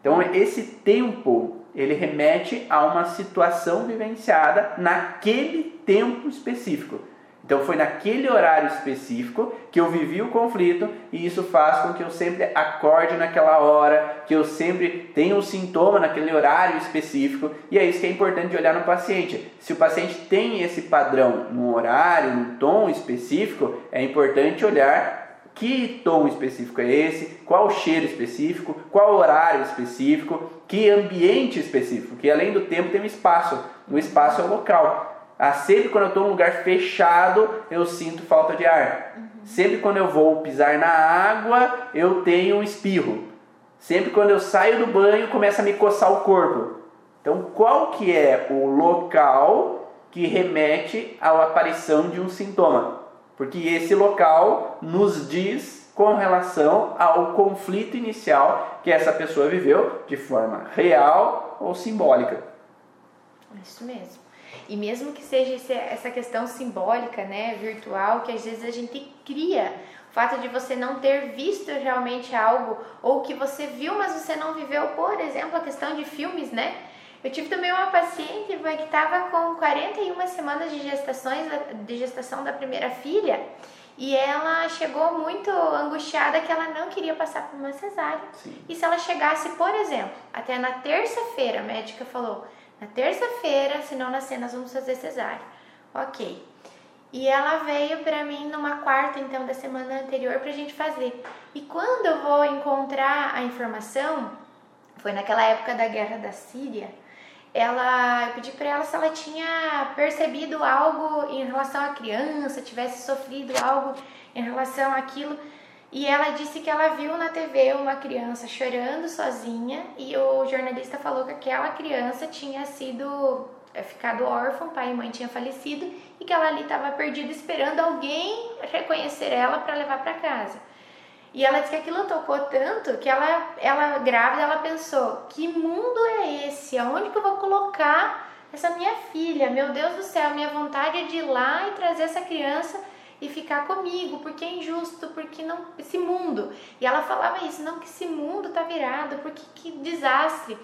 Então, esse tempo ele remete a uma situação vivenciada naquele tempo específico. Então foi naquele horário específico que eu vivi o conflito e isso faz com que eu sempre acorde naquela hora, que eu sempre tenha um sintoma naquele horário específico e é isso que é importante olhar no paciente. Se o paciente tem esse padrão no horário, no tom específico, é importante olhar que tom específico é esse, qual cheiro específico, qual horário específico, que ambiente específico, que além do tempo tem um espaço, o espaço é o local. Ah, sempre quando eu estou num lugar fechado, eu sinto falta de ar. Uhum. Sempre quando eu vou pisar na água, eu tenho um espirro. Sempre quando eu saio do banho, começa a me coçar o corpo. Então, qual que é o local que remete à aparição de um sintoma? Porque esse local nos diz com relação ao conflito inicial que essa pessoa viveu de forma real ou simbólica. Isso mesmo. E mesmo que seja essa questão simbólica, né, virtual, que às vezes a gente cria, o fato de você não ter visto realmente algo ou que você viu, mas você não viveu, por exemplo, a questão de filmes, né? Eu tive também uma paciente que estava com 41 semanas de, gestações, de gestação da primeira filha e ela chegou muito angustiada que ela não queria passar por uma cesárea. Sim. E se ela chegasse, por exemplo, até na terça-feira, a médica falou: na terça-feira, se não nascer, nós vamos fazer cesárea. Ok. E ela veio para mim numa quarta, então, da semana anterior pra gente fazer. E quando eu vou encontrar a informação, foi naquela época da guerra da Síria ela, eu pedi para ela se ela tinha percebido algo em relação à criança, tivesse sofrido algo em relação àquilo. E ela disse que ela viu na TV uma criança chorando sozinha e o jornalista falou que aquela criança tinha sido é, ficado órfã, pai e mãe tinham falecido e que ela ali estava perdida esperando alguém reconhecer ela para levar para casa. E ela disse que aquilo tocou tanto que ela, ela grávida, ela pensou: que mundo é esse? Aonde que eu vou colocar essa minha filha? Meu Deus do céu, minha vontade é de ir lá e trazer essa criança e ficar comigo, porque é injusto, porque não esse mundo. E ela falava isso, não que esse mundo tá virado, porque que desastre.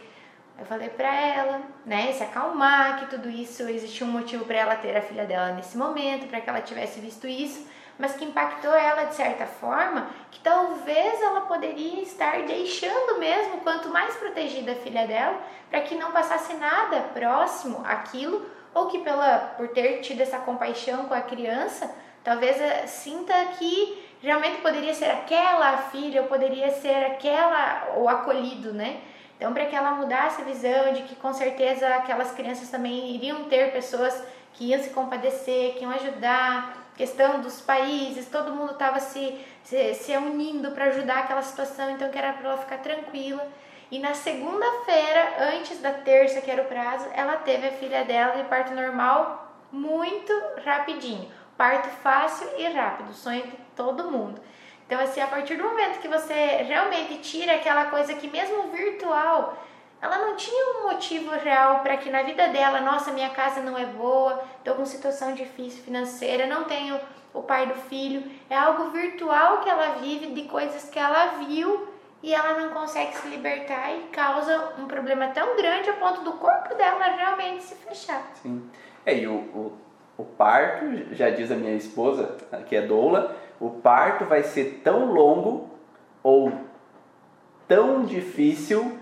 Eu falei para ela, né, se acalmar, que tudo isso existia um motivo para ela ter a filha dela nesse momento, para que ela tivesse visto isso mas que impactou ela de certa forma, que talvez ela poderia estar deixando mesmo, quanto mais protegida a filha dela, para que não passasse nada próximo àquilo, ou que pela por ter tido essa compaixão com a criança, talvez eh, sinta que realmente poderia ser aquela filha, ou poderia ser aquela o acolhido, né? Então, para que ela mudasse a visão de que com certeza aquelas crianças também iriam ter pessoas que iam se compadecer, que iam ajudar, questão dos países, todo mundo estava se, se, se, unindo para ajudar aquela situação, então que era para ela ficar tranquila. E na segunda-feira, antes da terça, que era o prazo, ela teve a filha dela de parto normal muito rapidinho. Parto fácil e rápido, sonho de todo mundo. Então, assim, a partir do momento que você realmente tira aquela coisa que mesmo virtual ela não tinha um motivo real para que na vida dela, nossa, minha casa não é boa, estou com situação difícil financeira, não tenho o pai do filho. É algo virtual que ela vive de coisas que ela viu e ela não consegue se libertar e causa um problema tão grande a ponto do corpo dela realmente se fechar. Sim. É, e o, o, o parto, já diz a minha esposa, que é doula, o parto vai ser tão longo ou tão difícil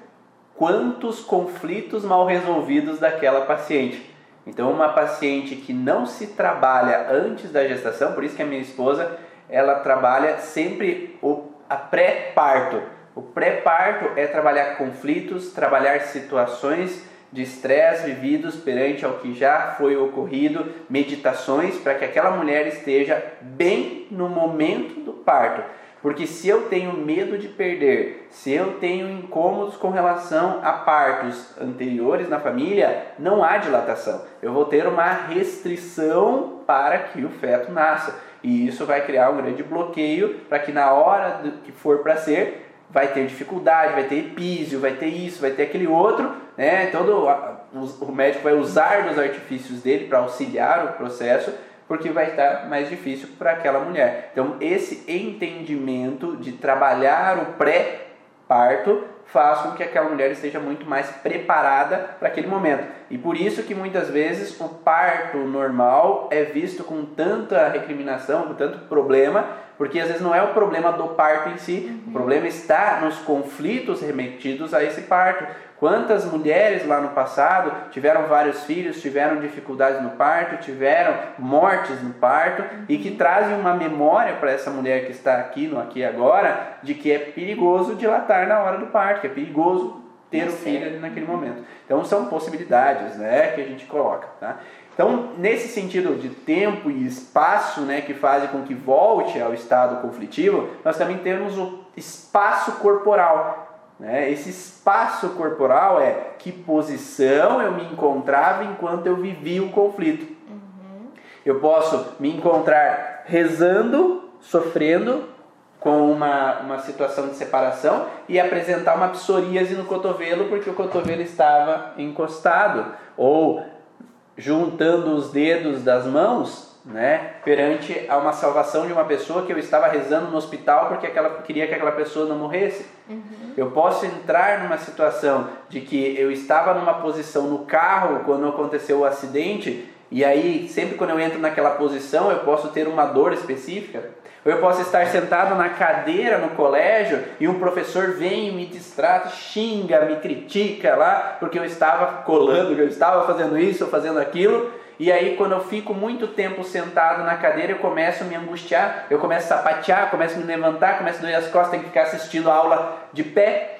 quantos conflitos mal resolvidos daquela paciente. Então, uma paciente que não se trabalha antes da gestação, por isso que a minha esposa ela trabalha sempre o a pré-parto. O pré-parto é trabalhar conflitos, trabalhar situações de estresse vividos perante ao que já foi ocorrido, meditações para que aquela mulher esteja bem no momento do parto. Porque se eu tenho medo de perder, se eu tenho incômodos com relação a partos anteriores na família, não há dilatação. Eu vou ter uma restrição para que o feto nasça. E isso vai criar um grande bloqueio para que na hora que for para ser, vai ter dificuldade, vai ter epísio, vai ter isso, vai ter aquele outro, né? Todo o médico vai usar dos artifícios dele para auxiliar o processo porque vai estar mais difícil para aquela mulher. Então, esse entendimento de trabalhar o pré-parto faz com que aquela mulher esteja muito mais preparada para aquele momento. E por isso que muitas vezes o parto normal é visto com tanta recriminação, com tanto problema, porque às vezes não é o problema do parto em si, o problema está nos conflitos remetidos a esse parto. Quantas mulheres lá no passado tiveram vários filhos, tiveram dificuldades no parto, tiveram mortes no parto e que trazem uma memória para essa mulher que está aqui no aqui agora de que é perigoso dilatar na hora do parto, que é perigoso ter o filho ali naquele momento. Então são possibilidades, né, que a gente coloca, tá? Então, nesse sentido de tempo e espaço, né, que fazem com que volte ao estado conflitivo, nós também temos o espaço corporal. Né? Esse espaço corporal é que posição eu me encontrava enquanto eu vivia o conflito. Uhum. Eu posso me encontrar rezando, sofrendo, com uma, uma situação de separação e apresentar uma psoríase no cotovelo porque o cotovelo estava encostado ou juntando os dedos das mãos, né, perante a uma salvação de uma pessoa que eu estava rezando no hospital porque aquela queria que aquela pessoa não morresse. Uhum. Eu posso entrar numa situação de que eu estava numa posição no carro quando aconteceu o acidente e aí sempre quando eu entro naquela posição eu posso ter uma dor específica. Ou eu posso estar sentado na cadeira no colégio e um professor vem me distrata, xinga, me critica lá, porque eu estava colando, eu estava fazendo isso ou fazendo aquilo. E aí, quando eu fico muito tempo sentado na cadeira, eu começo a me angustiar, eu começo a sapatear, começo a me levantar, começo a doer as costas, tenho que ficar assistindo a aula de pé,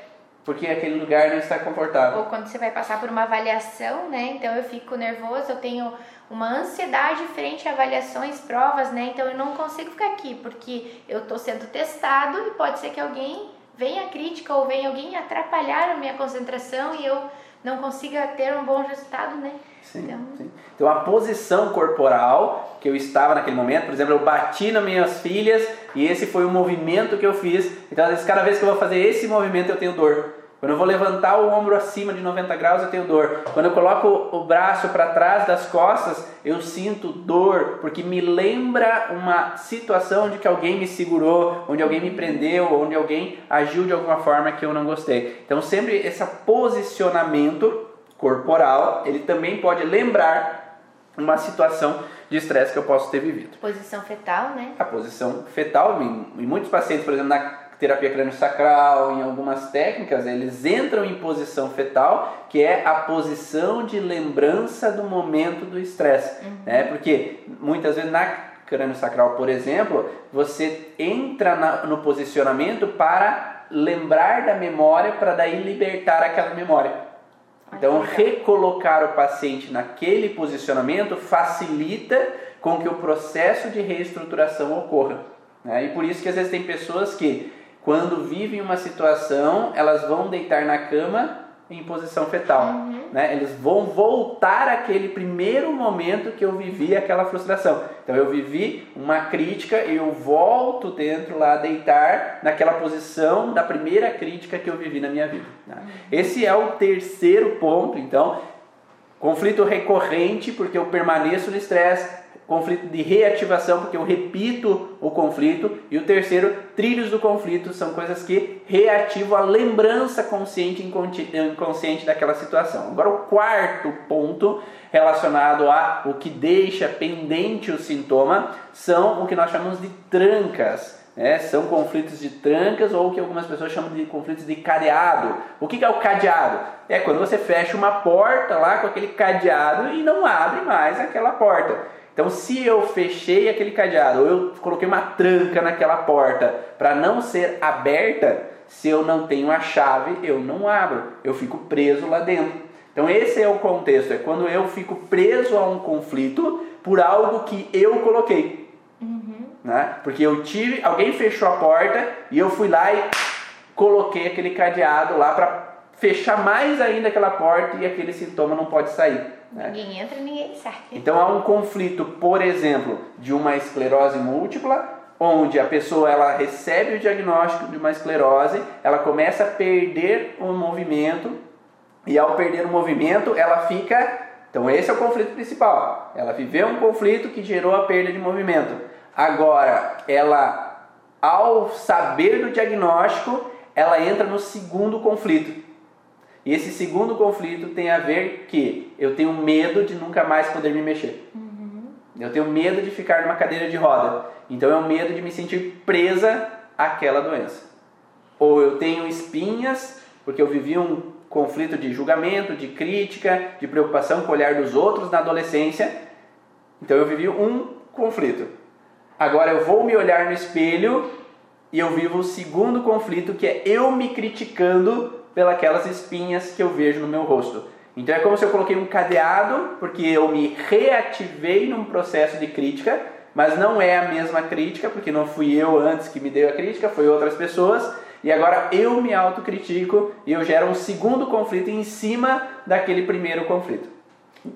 porque aquele lugar não está confortável. Ou quando você vai passar por uma avaliação, né? Então eu fico nervoso, eu tenho uma ansiedade frente a avaliações, provas, né? Então eu não consigo ficar aqui porque eu estou sendo testado e pode ser que alguém venha a crítica ou venha alguém atrapalhar a minha concentração e eu não consiga ter um bom resultado, né? Sim, então... sim. Então a posição corporal que eu estava naquele momento, por exemplo, eu bati nas minhas filhas e esse foi o movimento que eu fiz. Então às vezes cada vez que eu vou fazer esse movimento eu tenho dor. Quando eu vou levantar o ombro acima de 90 graus, eu tenho dor. Quando eu coloco o braço para trás das costas, eu sinto dor, porque me lembra uma situação onde que alguém me segurou, onde alguém me prendeu, onde alguém agiu de alguma forma que eu não gostei. Então, sempre esse posicionamento corporal, ele também pode lembrar uma situação de estresse que eu posso ter vivido. Posição fetal, né? A posição fetal, em, em muitos pacientes, por exemplo, na terapia crânio-sacral, em algumas técnicas, eles entram em posição fetal, que é a posição de lembrança do momento do estresse. Uhum. Né? Porque muitas vezes na crânio-sacral, por exemplo, você entra na, no posicionamento para lembrar da memória, para daí libertar aquela memória. Então, recolocar o paciente naquele posicionamento facilita com que o processo de reestruturação ocorra. Né? E por isso que às vezes tem pessoas que quando vivem uma situação, elas vão deitar na cama em posição fetal. Uhum. Né? Eles vão voltar àquele primeiro momento que eu vivi aquela frustração. Então eu vivi uma crítica e eu volto dentro lá deitar naquela posição da primeira crítica que eu vivi na minha vida. Né? Uhum. Esse é o terceiro ponto, então. Conflito recorrente, porque eu permaneço no estresse, conflito de reativação, porque eu repito o conflito, e o terceiro, trilhos do conflito, são coisas que reativam a lembrança consciente e inconsciente daquela situação. Agora, o quarto ponto relacionado a o que deixa pendente o sintoma são o que nós chamamos de trancas. Né? São conflitos de trancas ou o que algumas pessoas chamam de conflitos de cadeado. O que é o cadeado? É quando você fecha uma porta lá com aquele cadeado e não abre mais aquela porta. Então, se eu fechei aquele cadeado, ou eu coloquei uma tranca naquela porta para não ser aberta, se eu não tenho a chave, eu não abro, eu fico preso lá dentro. Então, esse é o contexto: é quando eu fico preso a um conflito por algo que eu coloquei. Uhum. Né? Porque eu tive, alguém fechou a porta e eu fui lá e coloquei aquele cadeado lá para fechar mais ainda aquela porta e aquele sintoma não pode sair. Né? Ninguém entra, ninguém sai. Então há um conflito, por exemplo, de uma esclerose múltipla, onde a pessoa ela recebe o diagnóstico de uma esclerose, ela começa a perder o movimento e ao perder o movimento ela fica. Então esse é o conflito principal. Ela viveu um conflito que gerou a perda de movimento. Agora ela, ao saber do diagnóstico, ela entra no segundo conflito e esse segundo conflito tem a ver que eu tenho medo de nunca mais poder me mexer. Uhum. Eu tenho medo de ficar numa cadeira de roda. Então é o medo de me sentir presa àquela doença. Ou eu tenho espinhas, porque eu vivi um conflito de julgamento, de crítica, de preocupação com o olhar dos outros na adolescência. Então eu vivi um conflito. Agora eu vou me olhar no espelho e eu vivo o segundo conflito, que é eu me criticando pelas espinhas que eu vejo no meu rosto. Então é como se eu coloquei um cadeado, porque eu me reativei num processo de crítica, mas não é a mesma crítica, porque não fui eu antes que me deu a crítica, foi outras pessoas, e agora eu me autocritico e eu gero um segundo conflito em cima daquele primeiro conflito.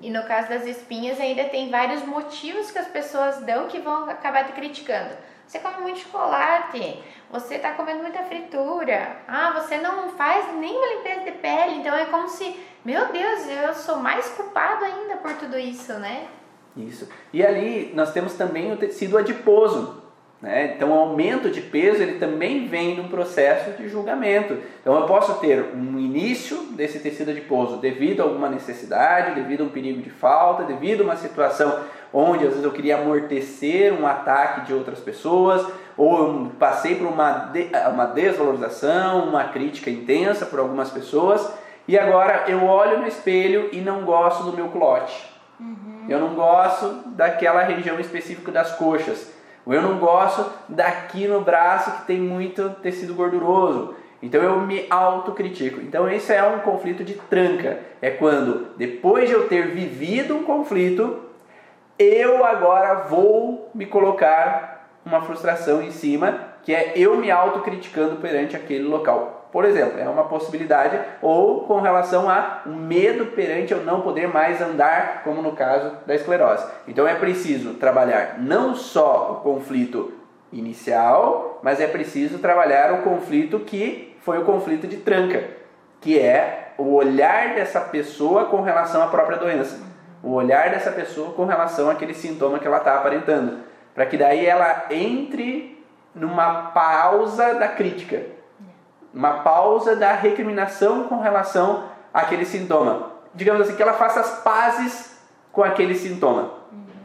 E no caso das espinhas ainda tem vários motivos que as pessoas dão que vão acabar te criticando. Você come muito chocolate, você está comendo muita fritura, ah, você não faz nenhuma limpeza de pele, então é como se, meu Deus, eu sou mais culpado ainda por tudo isso, né? Isso. E ali nós temos também o tecido adiposo, né? Então, o aumento de peso ele também vem num processo de julgamento. Então, eu posso ter um início desse tecido adiposo devido a alguma necessidade, devido a um perigo de falta, devido a uma situação onde às vezes eu queria amortecer um ataque de outras pessoas, ou eu passei por uma, de, uma desvalorização, uma crítica intensa por algumas pessoas, e agora eu olho no espelho e não gosto do meu culote. Uhum. Eu não gosto daquela região específica das coxas. Eu não gosto daqui no braço que tem muito tecido gorduroso. Então eu me autocritico. Então esse é um conflito de tranca. É quando, depois de eu ter vivido um conflito, eu agora vou me colocar uma frustração em cima, que é eu me autocriticando perante aquele local por exemplo, é uma possibilidade, ou com relação a um medo perante eu não poder mais andar, como no caso da esclerose. Então é preciso trabalhar não só o conflito inicial, mas é preciso trabalhar o conflito que foi o conflito de tranca, que é o olhar dessa pessoa com relação à própria doença, o olhar dessa pessoa com relação àquele sintoma que ela está aparentando, para que daí ela entre numa pausa da crítica uma pausa da recriminação com relação àquele sintoma. Digamos assim, que ela faça as pazes com aquele sintoma.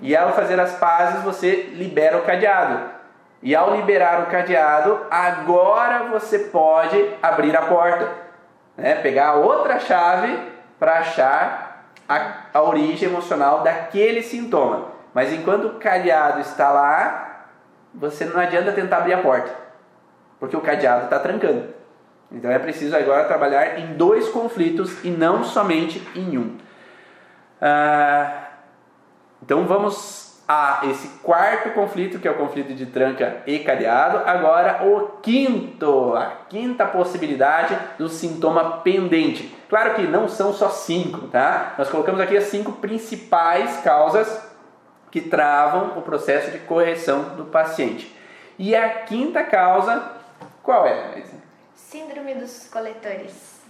E ao fazer as pazes, você libera o cadeado. E ao liberar o cadeado, agora você pode abrir a porta. Né? Pegar outra chave para achar a, a origem emocional daquele sintoma. Mas enquanto o cadeado está lá, você não adianta tentar abrir a porta. Porque o cadeado está trancando. Então é preciso agora trabalhar em dois conflitos e não somente em um. Ah, então vamos a esse quarto conflito, que é o conflito de tranca e cadeado. Agora o quinto, a quinta possibilidade do sintoma pendente. Claro que não são só cinco, tá? Nós colocamos aqui as cinco principais causas que travam o processo de correção do paciente. E a quinta causa, qual é? Síndrome dos coletores.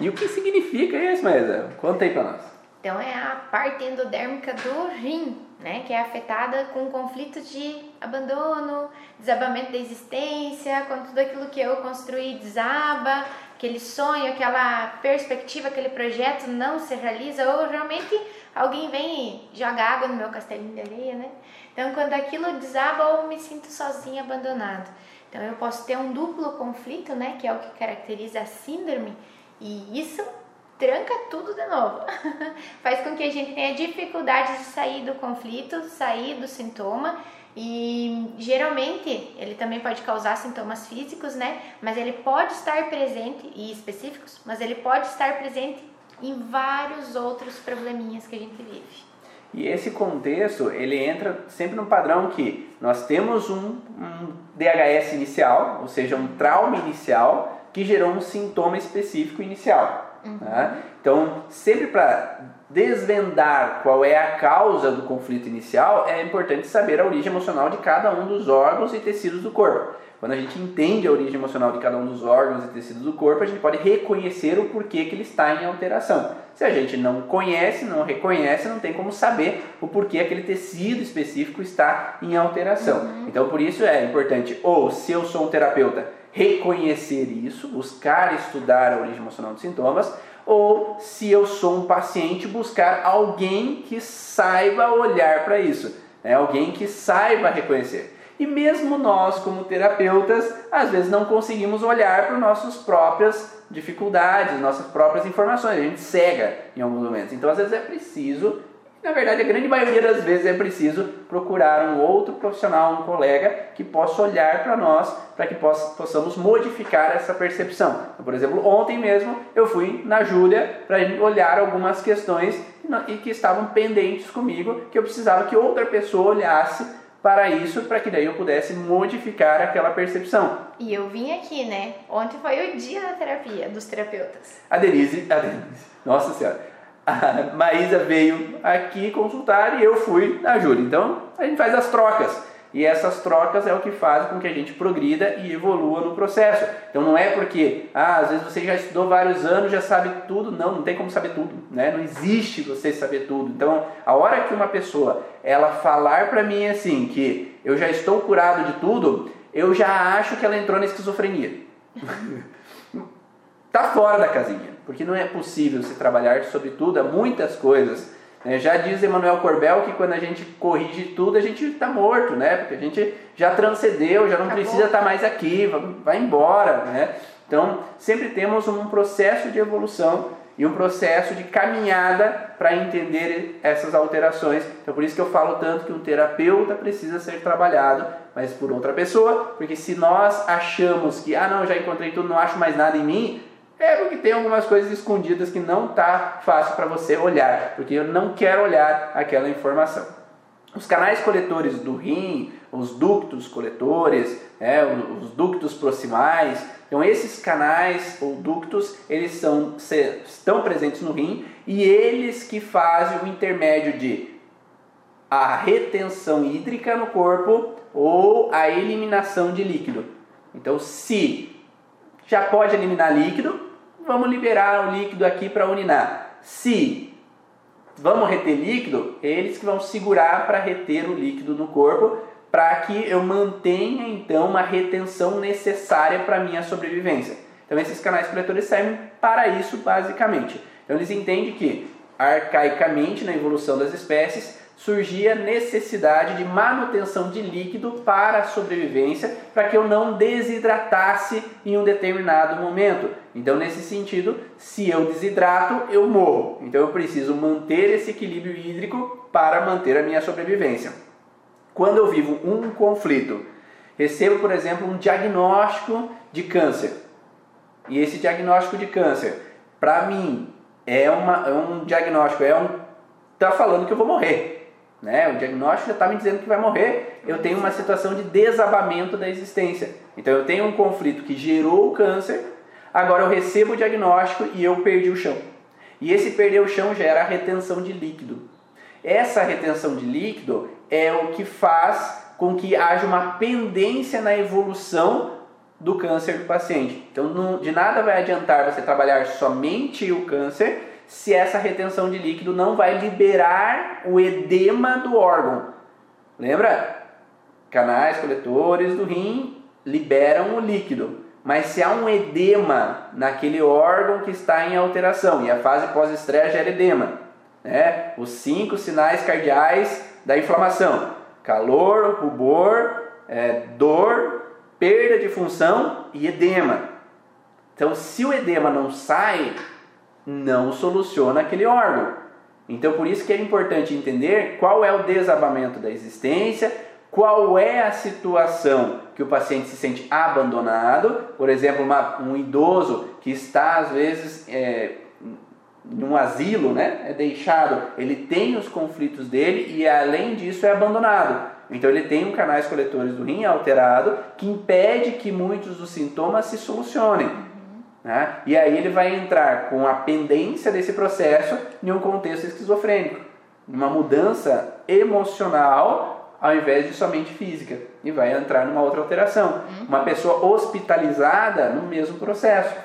E o que significa isso, Maísa? Conta aí pra nós. Então é a parte endodérmica do rim, né, que é afetada com conflito de abandono, desabamento da existência, quando tudo aquilo que eu construí desaba, aquele sonho, aquela perspectiva, aquele projeto não se realiza, ou realmente alguém vem e joga água no meu castelinho de areia, né? Então quando aquilo desaba, eu me sinto sozinha, abandonado. Então eu posso ter um duplo conflito, né, que é o que caracteriza a síndrome, e isso tranca tudo de novo. (laughs) Faz com que a gente tenha dificuldade de sair do conflito, sair do sintoma e geralmente ele também pode causar sintomas físicos, né? Mas ele pode estar presente e específicos, mas ele pode estar presente em vários outros probleminhas que a gente vive. E esse contexto, ele entra sempre no padrão que nós temos um, um DHS inicial, ou seja, um trauma inicial que gerou um sintoma específico inicial. Uhum. Tá? Então, sempre para desvendar qual é a causa do conflito inicial, é importante saber a origem emocional de cada um dos órgãos e tecidos do corpo. Quando a gente entende a origem emocional de cada um dos órgãos e tecidos do corpo, a gente pode reconhecer o porquê que ele está em alteração. Se a gente não conhece, não reconhece, não tem como saber o porquê aquele tecido específico está em alteração. Uhum. Então, por isso é importante, ou se eu sou um terapeuta, reconhecer isso, buscar estudar a origem emocional dos sintomas, ou se eu sou um paciente, buscar alguém que saiba olhar para isso, né? alguém que saiba reconhecer. E mesmo nós, como terapeutas, às vezes não conseguimos olhar para nossas próprias dificuldades, nossas próprias informações. A gente cega em alguns momentos. Então, às vezes é preciso Na verdade, a grande maioria das vezes é preciso procurar um outro profissional, um colega que possa olhar para nós, para que possa, possamos modificar essa percepção. Então, por exemplo, ontem mesmo eu fui na Júlia para olhar algumas questões e que estavam pendentes comigo, que eu precisava que outra pessoa olhasse para isso, para que daí eu pudesse modificar aquela percepção. E eu vim aqui, né? Ontem foi o dia da terapia dos terapeutas. A Denise, a Denise nossa senhora, a (laughs) Maísa veio aqui consultar e eu fui na Júlia. Então a gente faz as trocas. E essas trocas é o que faz com que a gente progrida e evolua no processo. Então não é porque, ah, às vezes você já estudou vários anos, já sabe tudo. Não, não tem como saber tudo, né? Não existe você saber tudo. Então, a hora que uma pessoa ela falar para mim assim que eu já estou curado de tudo, eu já acho que ela entrou na esquizofrenia. (laughs) tá fora da casinha porque não é possível se trabalhar sobre tudo, há muitas coisas. Né? Já diz Emmanuel Corbel que quando a gente corrige tudo, a gente está morto, né? porque a gente já transcendeu, já não Acabou. precisa estar tá mais aqui, vai embora. Né? Então, sempre temos um processo de evolução e um processo de caminhada para entender essas alterações. Então, por isso que eu falo tanto que um terapeuta precisa ser trabalhado, mas por outra pessoa, porque se nós achamos que, ah, não, já encontrei tudo, não acho mais nada em mim, é porque tem algumas coisas escondidas que não tá fácil para você olhar, porque eu não quero olhar aquela informação. Os canais coletores do rim, os ductos coletores, é, os ductos proximais, então esses canais ou ductos, eles são, estão presentes no rim e eles que fazem o intermédio de a retenção hídrica no corpo ou a eliminação de líquido. Então, se já pode eliminar líquido, vamos liberar o líquido aqui para urinar. Se vamos reter líquido, eles que vão segurar para reter o líquido no corpo, para que eu mantenha então uma retenção necessária para minha sobrevivência. Então esses canais coletores servem para isso basicamente. Então eles entendem que arcaicamente na evolução das espécies surgia necessidade de manutenção de líquido para a sobrevivência, para que eu não desidratasse em um determinado momento. Então, nesse sentido, se eu desidrato, eu morro. Então, eu preciso manter esse equilíbrio hídrico para manter a minha sobrevivência. Quando eu vivo um conflito, recebo, por exemplo, um diagnóstico de câncer. E esse diagnóstico de câncer, para mim, é, uma, é um diagnóstico, é um. está falando que eu vou morrer né? O diagnóstico já está me dizendo que vai morrer, eu tenho uma situação de desabamento da existência. Então eu tenho um conflito que gerou o câncer, agora eu recebo o diagnóstico e eu perdi o chão. E esse perder o chão gera a retenção de líquido. Essa retenção de líquido é o que faz com que haja uma pendência na evolução do câncer do paciente. Então, de nada vai adiantar você trabalhar somente o câncer se essa retenção de líquido não vai liberar o edema do órgão. Lembra? Canais coletores do rim liberam o líquido, mas se há um edema naquele órgão que está em alteração, e a fase pós-estresse gera edema, né? os cinco sinais cardeais da inflamação: calor, rubor, é, dor, perda de função e edema. Então, se o edema não sai, não soluciona aquele órgão. Então, por isso que é importante entender qual é o desabamento da existência, qual é a situação que o paciente se sente abandonado. Por exemplo, uma, um idoso que está, às vezes, é, num asilo, né? é deixado, ele tem os conflitos dele e, além disso, é abandonado. Então, ele tem um canais coletores do rim alterado que impede que muitos dos sintomas se solucionem. Né? E aí ele vai entrar com a pendência desse processo em um contexto esquizofrênico, uma mudança emocional ao invés de somente física, e vai entrar numa outra alteração. Uhum. Uma pessoa hospitalizada no mesmo processo.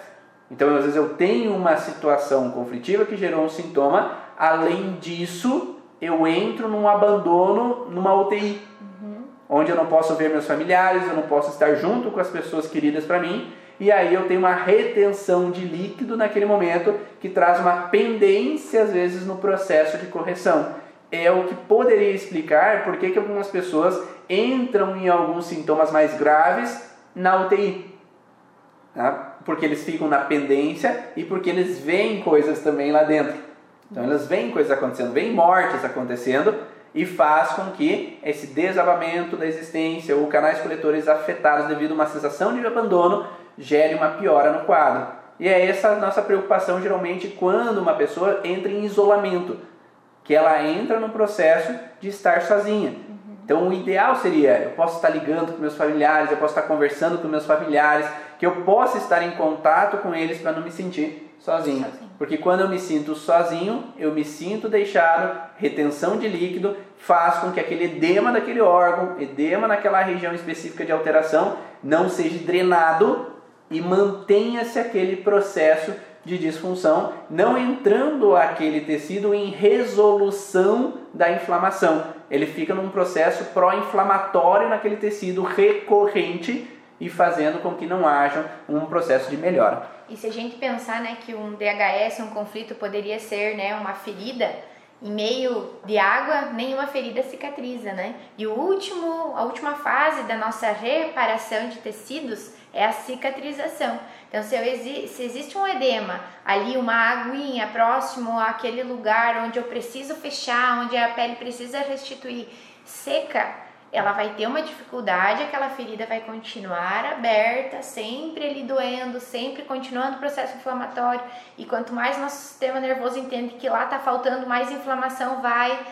Então, às vezes, eu tenho uma situação conflitiva que gerou um sintoma, além disso, eu entro num abandono numa UTI, uhum. onde eu não posso ver meus familiares, eu não posso estar junto com as pessoas queridas para mim, e aí eu tenho uma retenção de líquido naquele momento que traz uma pendência às vezes no processo de correção. É o que poderia explicar por que, algumas pessoas entram em alguns sintomas mais graves na UTI. Tá? Porque eles ficam na pendência e porque eles veem coisas também lá dentro. Então elas veem coisas acontecendo, veem mortes acontecendo e faz com que esse desabamento da existência ou canais coletores afetados devido a uma sensação de abandono gere uma piora no quadro. E é essa a nossa preocupação geralmente quando uma pessoa entra em isolamento, que ela entra no processo de estar sozinha. Então o ideal seria, eu posso estar ligando com meus familiares, eu posso estar conversando com meus familiares, que eu possa estar em contato com eles para não me sentir sozinho. sozinho. Porque quando eu me sinto sozinho, eu me sinto deixado, retenção de líquido faz com que aquele edema daquele órgão, edema naquela região específica de alteração, não seja drenado e mantenha-se aquele processo de disfunção, não entrando aquele tecido em resolução da inflamação. Ele fica num processo pró-inflamatório naquele tecido recorrente e fazendo com que não haja um processo de melhora. E se a gente pensar, né, que um DHS, um conflito poderia ser, né, uma ferida, em meio de água, nenhuma ferida cicatriza, né? E o último, a última fase da nossa reparação de tecidos é a cicatrização. Então, se, eu, se existe um edema ali, uma aguinha próximo àquele lugar onde eu preciso fechar, onde a pele precisa restituir seca, ela vai ter uma dificuldade, aquela ferida vai continuar aberta, sempre ali doendo, sempre continuando o processo inflamatório. E quanto mais nosso sistema nervoso entende que lá está faltando, mais inflamação vai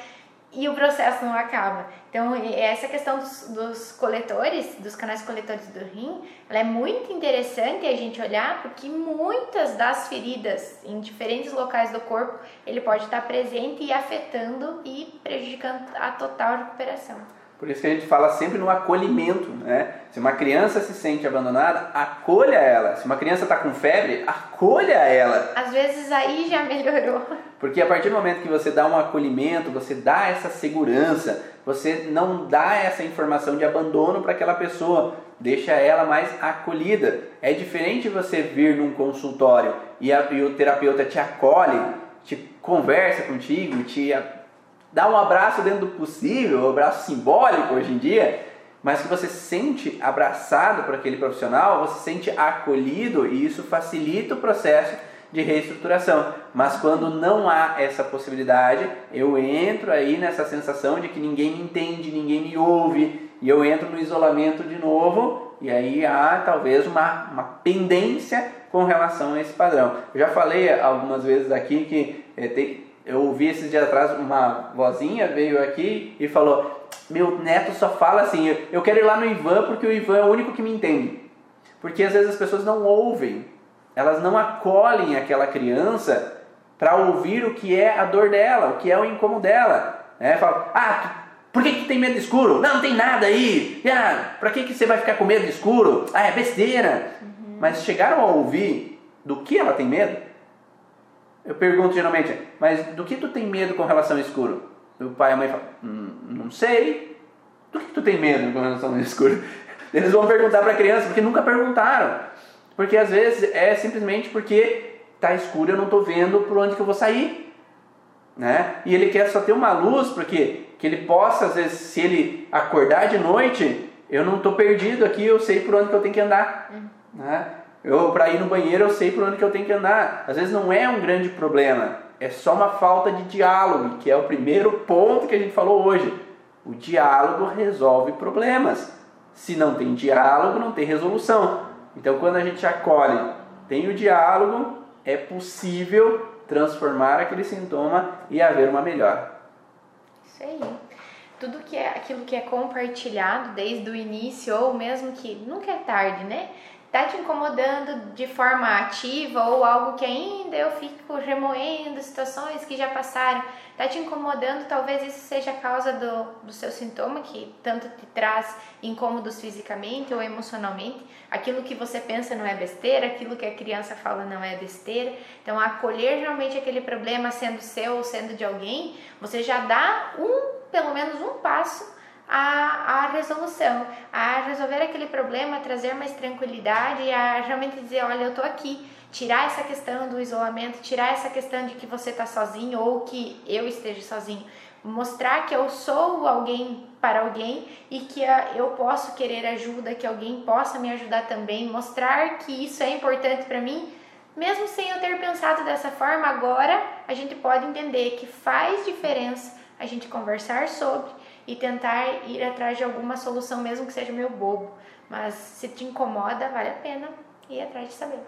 e o processo não acaba. Então, essa questão dos, dos, coletores, dos canais coletores do rim, ela é muito interessante a gente olhar, porque muitas das feridas em diferentes locais do corpo, ele pode estar presente e afetando e prejudicando a total recuperação. Por isso que a gente fala sempre no acolhimento, né? Se uma criança se sente abandonada, acolha ela. Se uma criança está com febre, acolha ela. Às vezes aí já melhorou. Porque a partir do momento que você dá um acolhimento, você dá essa segurança, você não dá essa informação de abandono para aquela pessoa, deixa ela mais acolhida. É diferente você vir num consultório e, a, e o terapeuta te acolhe, te conversa contigo, te dá um abraço dentro do possível, um abraço simbólico hoje em dia, mas que você se sente abraçado por aquele profissional, você se sente acolhido e isso facilita o processo de reestruturação. Mas quando não há essa possibilidade, eu entro aí nessa sensação de que ninguém me entende, ninguém me ouve, e eu entro no isolamento de novo, e aí há talvez uma, uma pendência com relação a esse padrão. Eu já falei algumas vezes aqui que é, tem, eu ouvi esses dias atrás uma vozinha veio aqui e falou: Meu neto só fala assim, eu quero ir lá no Ivan porque o Ivan é o único que me entende. Porque às vezes as pessoas não ouvem, elas não acolhem aquela criança para ouvir o que é a dor dela, o que é o incômodo dela. Né? Fala, ah, por que, que tem medo de escuro? Não, não tem nada aí. Ah, para que, que você vai ficar com medo de escuro? Ah, é besteira. Uhum. Mas chegaram a ouvir do que ela tem medo? Eu pergunto geralmente, mas do que tu tem medo com relação ao escuro? O pai e a mãe falam, hum, não sei. Do que tu tem medo com relação ao escuro? (laughs) Eles vão perguntar para a criança porque nunca perguntaram. Porque às vezes é simplesmente porque tá escuro, eu não estou vendo por onde que eu vou sair. Né? E ele quer só ter uma luz porque que ele possa, às vezes, se ele acordar de noite, eu não estou perdido aqui, eu sei por onde que eu tenho que andar. Uhum. Né? Eu, para ir no banheiro, eu sei por onde que eu tenho que andar. Às vezes não é um grande problema, é só uma falta de diálogo, que é o primeiro ponto que a gente falou hoje. O diálogo resolve problemas. Se não tem diálogo, não tem resolução. Então, quando a gente acolhe, tem o diálogo, é possível transformar aquele sintoma e haver uma melhora. Isso aí. Tudo que é aquilo que é compartilhado desde o início, ou mesmo que nunca é tarde, né? Tá te incomodando de forma ativa ou algo que ainda eu fico remoendo situações que já passaram, tá te incomodando, talvez isso seja a causa do, do seu sintoma que tanto te traz incômodos fisicamente ou emocionalmente. Aquilo que você pensa não é besteira, aquilo que a criança fala não é besteira. Então, acolher realmente aquele problema sendo seu ou sendo de alguém, você já dá um, pelo menos um passo a, a resolução, a resolver aquele problema, trazer mais tranquilidade, a realmente dizer, olha, eu tô aqui, tirar essa questão do isolamento, tirar essa questão de que você tá sozinho ou que eu esteja sozinho, mostrar que eu sou alguém para alguém e que eu posso querer ajuda, que alguém possa me ajudar também, mostrar que isso é importante para mim mesmo sem eu ter pensado dessa forma, agora a gente pode entender que faz diferença a gente conversar sobre e tentar ir atrás de alguma solução, mesmo que seja meio bobo. Mas se te incomoda, vale a pena ir atrás de saber.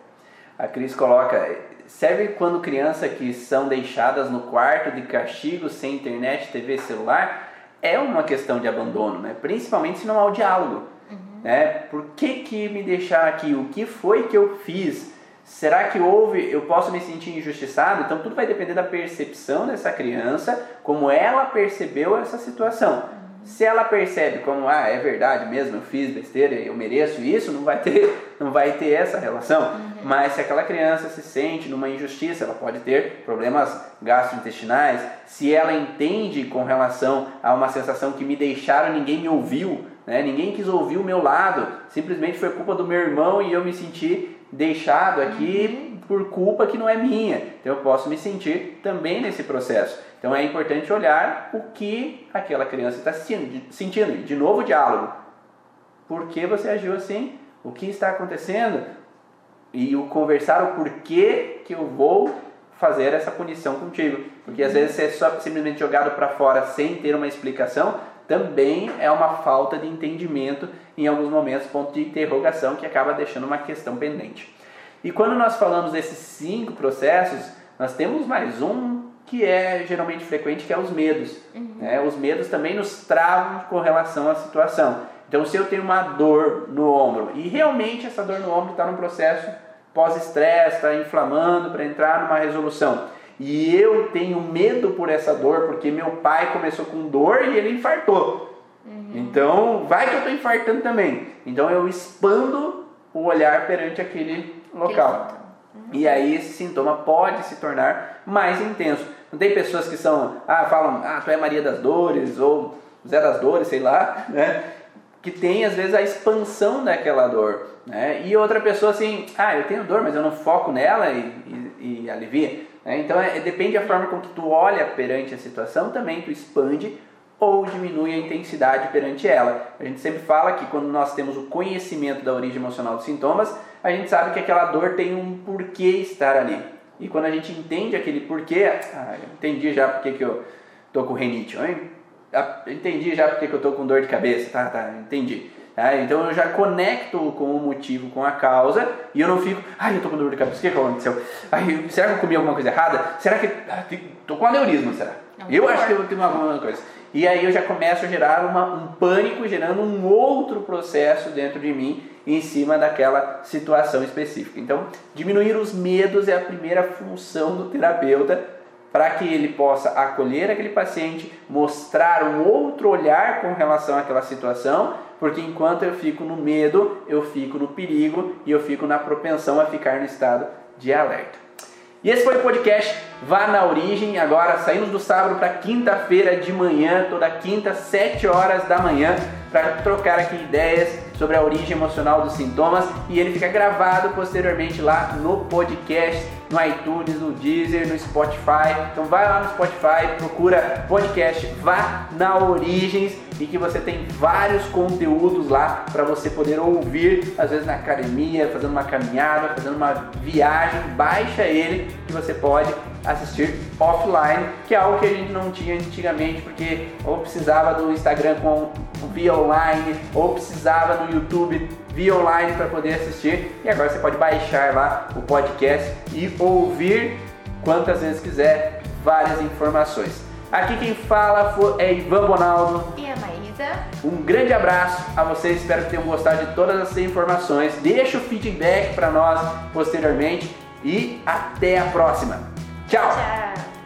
A Cris coloca, serve quando crianças que são deixadas no quarto de castigo sem internet, TV, celular? É uma questão de abandono, né? principalmente se não há o diálogo. Uhum. Né? Por que, que me deixar aqui? O que foi que eu fiz? Será que houve, eu posso me sentir injustiçado? Então tudo vai depender da percepção dessa criança, como ela percebeu essa situação. Se ela percebe como, ah, é verdade mesmo, eu fiz besteira, eu mereço isso, não vai ter, (laughs) não vai ter essa relação. Uhum. Mas se aquela criança se sente numa injustiça, ela pode ter problemas gastrointestinais. Se ela entende com relação a uma sensação que me deixaram, ninguém me ouviu, né? ninguém quis ouvir o meu lado, simplesmente foi culpa do meu irmão e eu me senti deixado aqui uhum. por culpa que não é minha. Então eu posso me sentir também nesse processo. Então é importante olhar o que aquela criança está sentindo. De novo, diálogo. Por que você agiu assim? O que está acontecendo? E o conversar o porquê que eu vou fazer essa punição contigo. Porque às vezes você é só simplesmente jogado para fora sem ter uma explicação, também é uma falta de entendimento, em alguns momentos, ponto de interrogação que acaba deixando uma questão pendente. E quando nós falamos desses cinco processos, nós temos mais um que é geralmente frequente, que é os medos. Uhum. Né? Os medos também nos travam com relação à situação. Então, se eu tenho uma dor no ombro e realmente essa dor no ombro está num processo pós-estresse, está inflamando para entrar numa resolução, e eu tenho medo por essa dor porque meu pai começou com dor e ele infartou. Uhum. Então, vai que eu estou infartando também. Então, eu expando o olhar perante aquele local. Uhum. E aí esse sintoma pode se tornar mais intenso. Não tem pessoas que são, ah, falam, ah, tu é Maria das Dores, ou Zé das Dores, sei lá, né? Que tem às vezes a expansão daquela dor. Né? E outra pessoa assim, ah, eu tenho dor, mas eu não foco nela e, e, e alivia. Né? Então é, depende da forma com que tu olha perante a situação, também tu expande ou diminui a intensidade perante ela. A gente sempre fala que quando nós temos o conhecimento da origem emocional dos sintomas, a gente sabe que aquela dor tem um porquê estar ali. E quando a gente entende aquele porquê, ah, eu entendi já porque que eu tô com renite, hein? Ah, entendi já porque que eu tô com dor de cabeça, tá, tá, entendi. Tá? Então eu já conecto com o motivo, com a causa, e eu não fico, ai, eu tô com dor de cabeça, o que, que aconteceu? Ai, será que eu comi alguma coisa errada? Será que. Ah, tô com aneurisma, será? Não, eu acho que eu tenho alguma coisa. E aí eu já começo a gerar uma, um pânico, gerando um outro processo dentro de mim em cima daquela situação específica. Então, diminuir os medos é a primeira função do terapeuta para que ele possa acolher aquele paciente, mostrar um outro olhar com relação àquela situação, porque enquanto eu fico no medo, eu fico no perigo e eu fico na propensão a ficar no estado de alerta. E esse foi o podcast Vá na Origem. Agora saímos do sábado para quinta-feira de manhã, toda quinta, 7 horas da manhã, para trocar aqui ideias sobre a origem emocional dos sintomas e ele fica gravado posteriormente lá no podcast, no iTunes, no Deezer, no Spotify. Então vai lá no Spotify, procura podcast Vá na Origens e que você tem vários conteúdos lá para você poder ouvir, às vezes na academia, fazendo uma caminhada, fazendo uma viagem, baixa ele que você pode assistir offline, que é algo que a gente não tinha antigamente, porque ou precisava do Instagram com via online, ou precisava do YouTube via online para poder assistir. E agora você pode baixar lá o podcast e ouvir quantas vezes quiser várias informações. Aqui quem fala é Ivan Bonaldo. E a Maísa. Um grande abraço a vocês, espero que tenham gostado de todas essas informações. Deixa o feedback para nós posteriormente e até a próxima. Tchau. Tchau.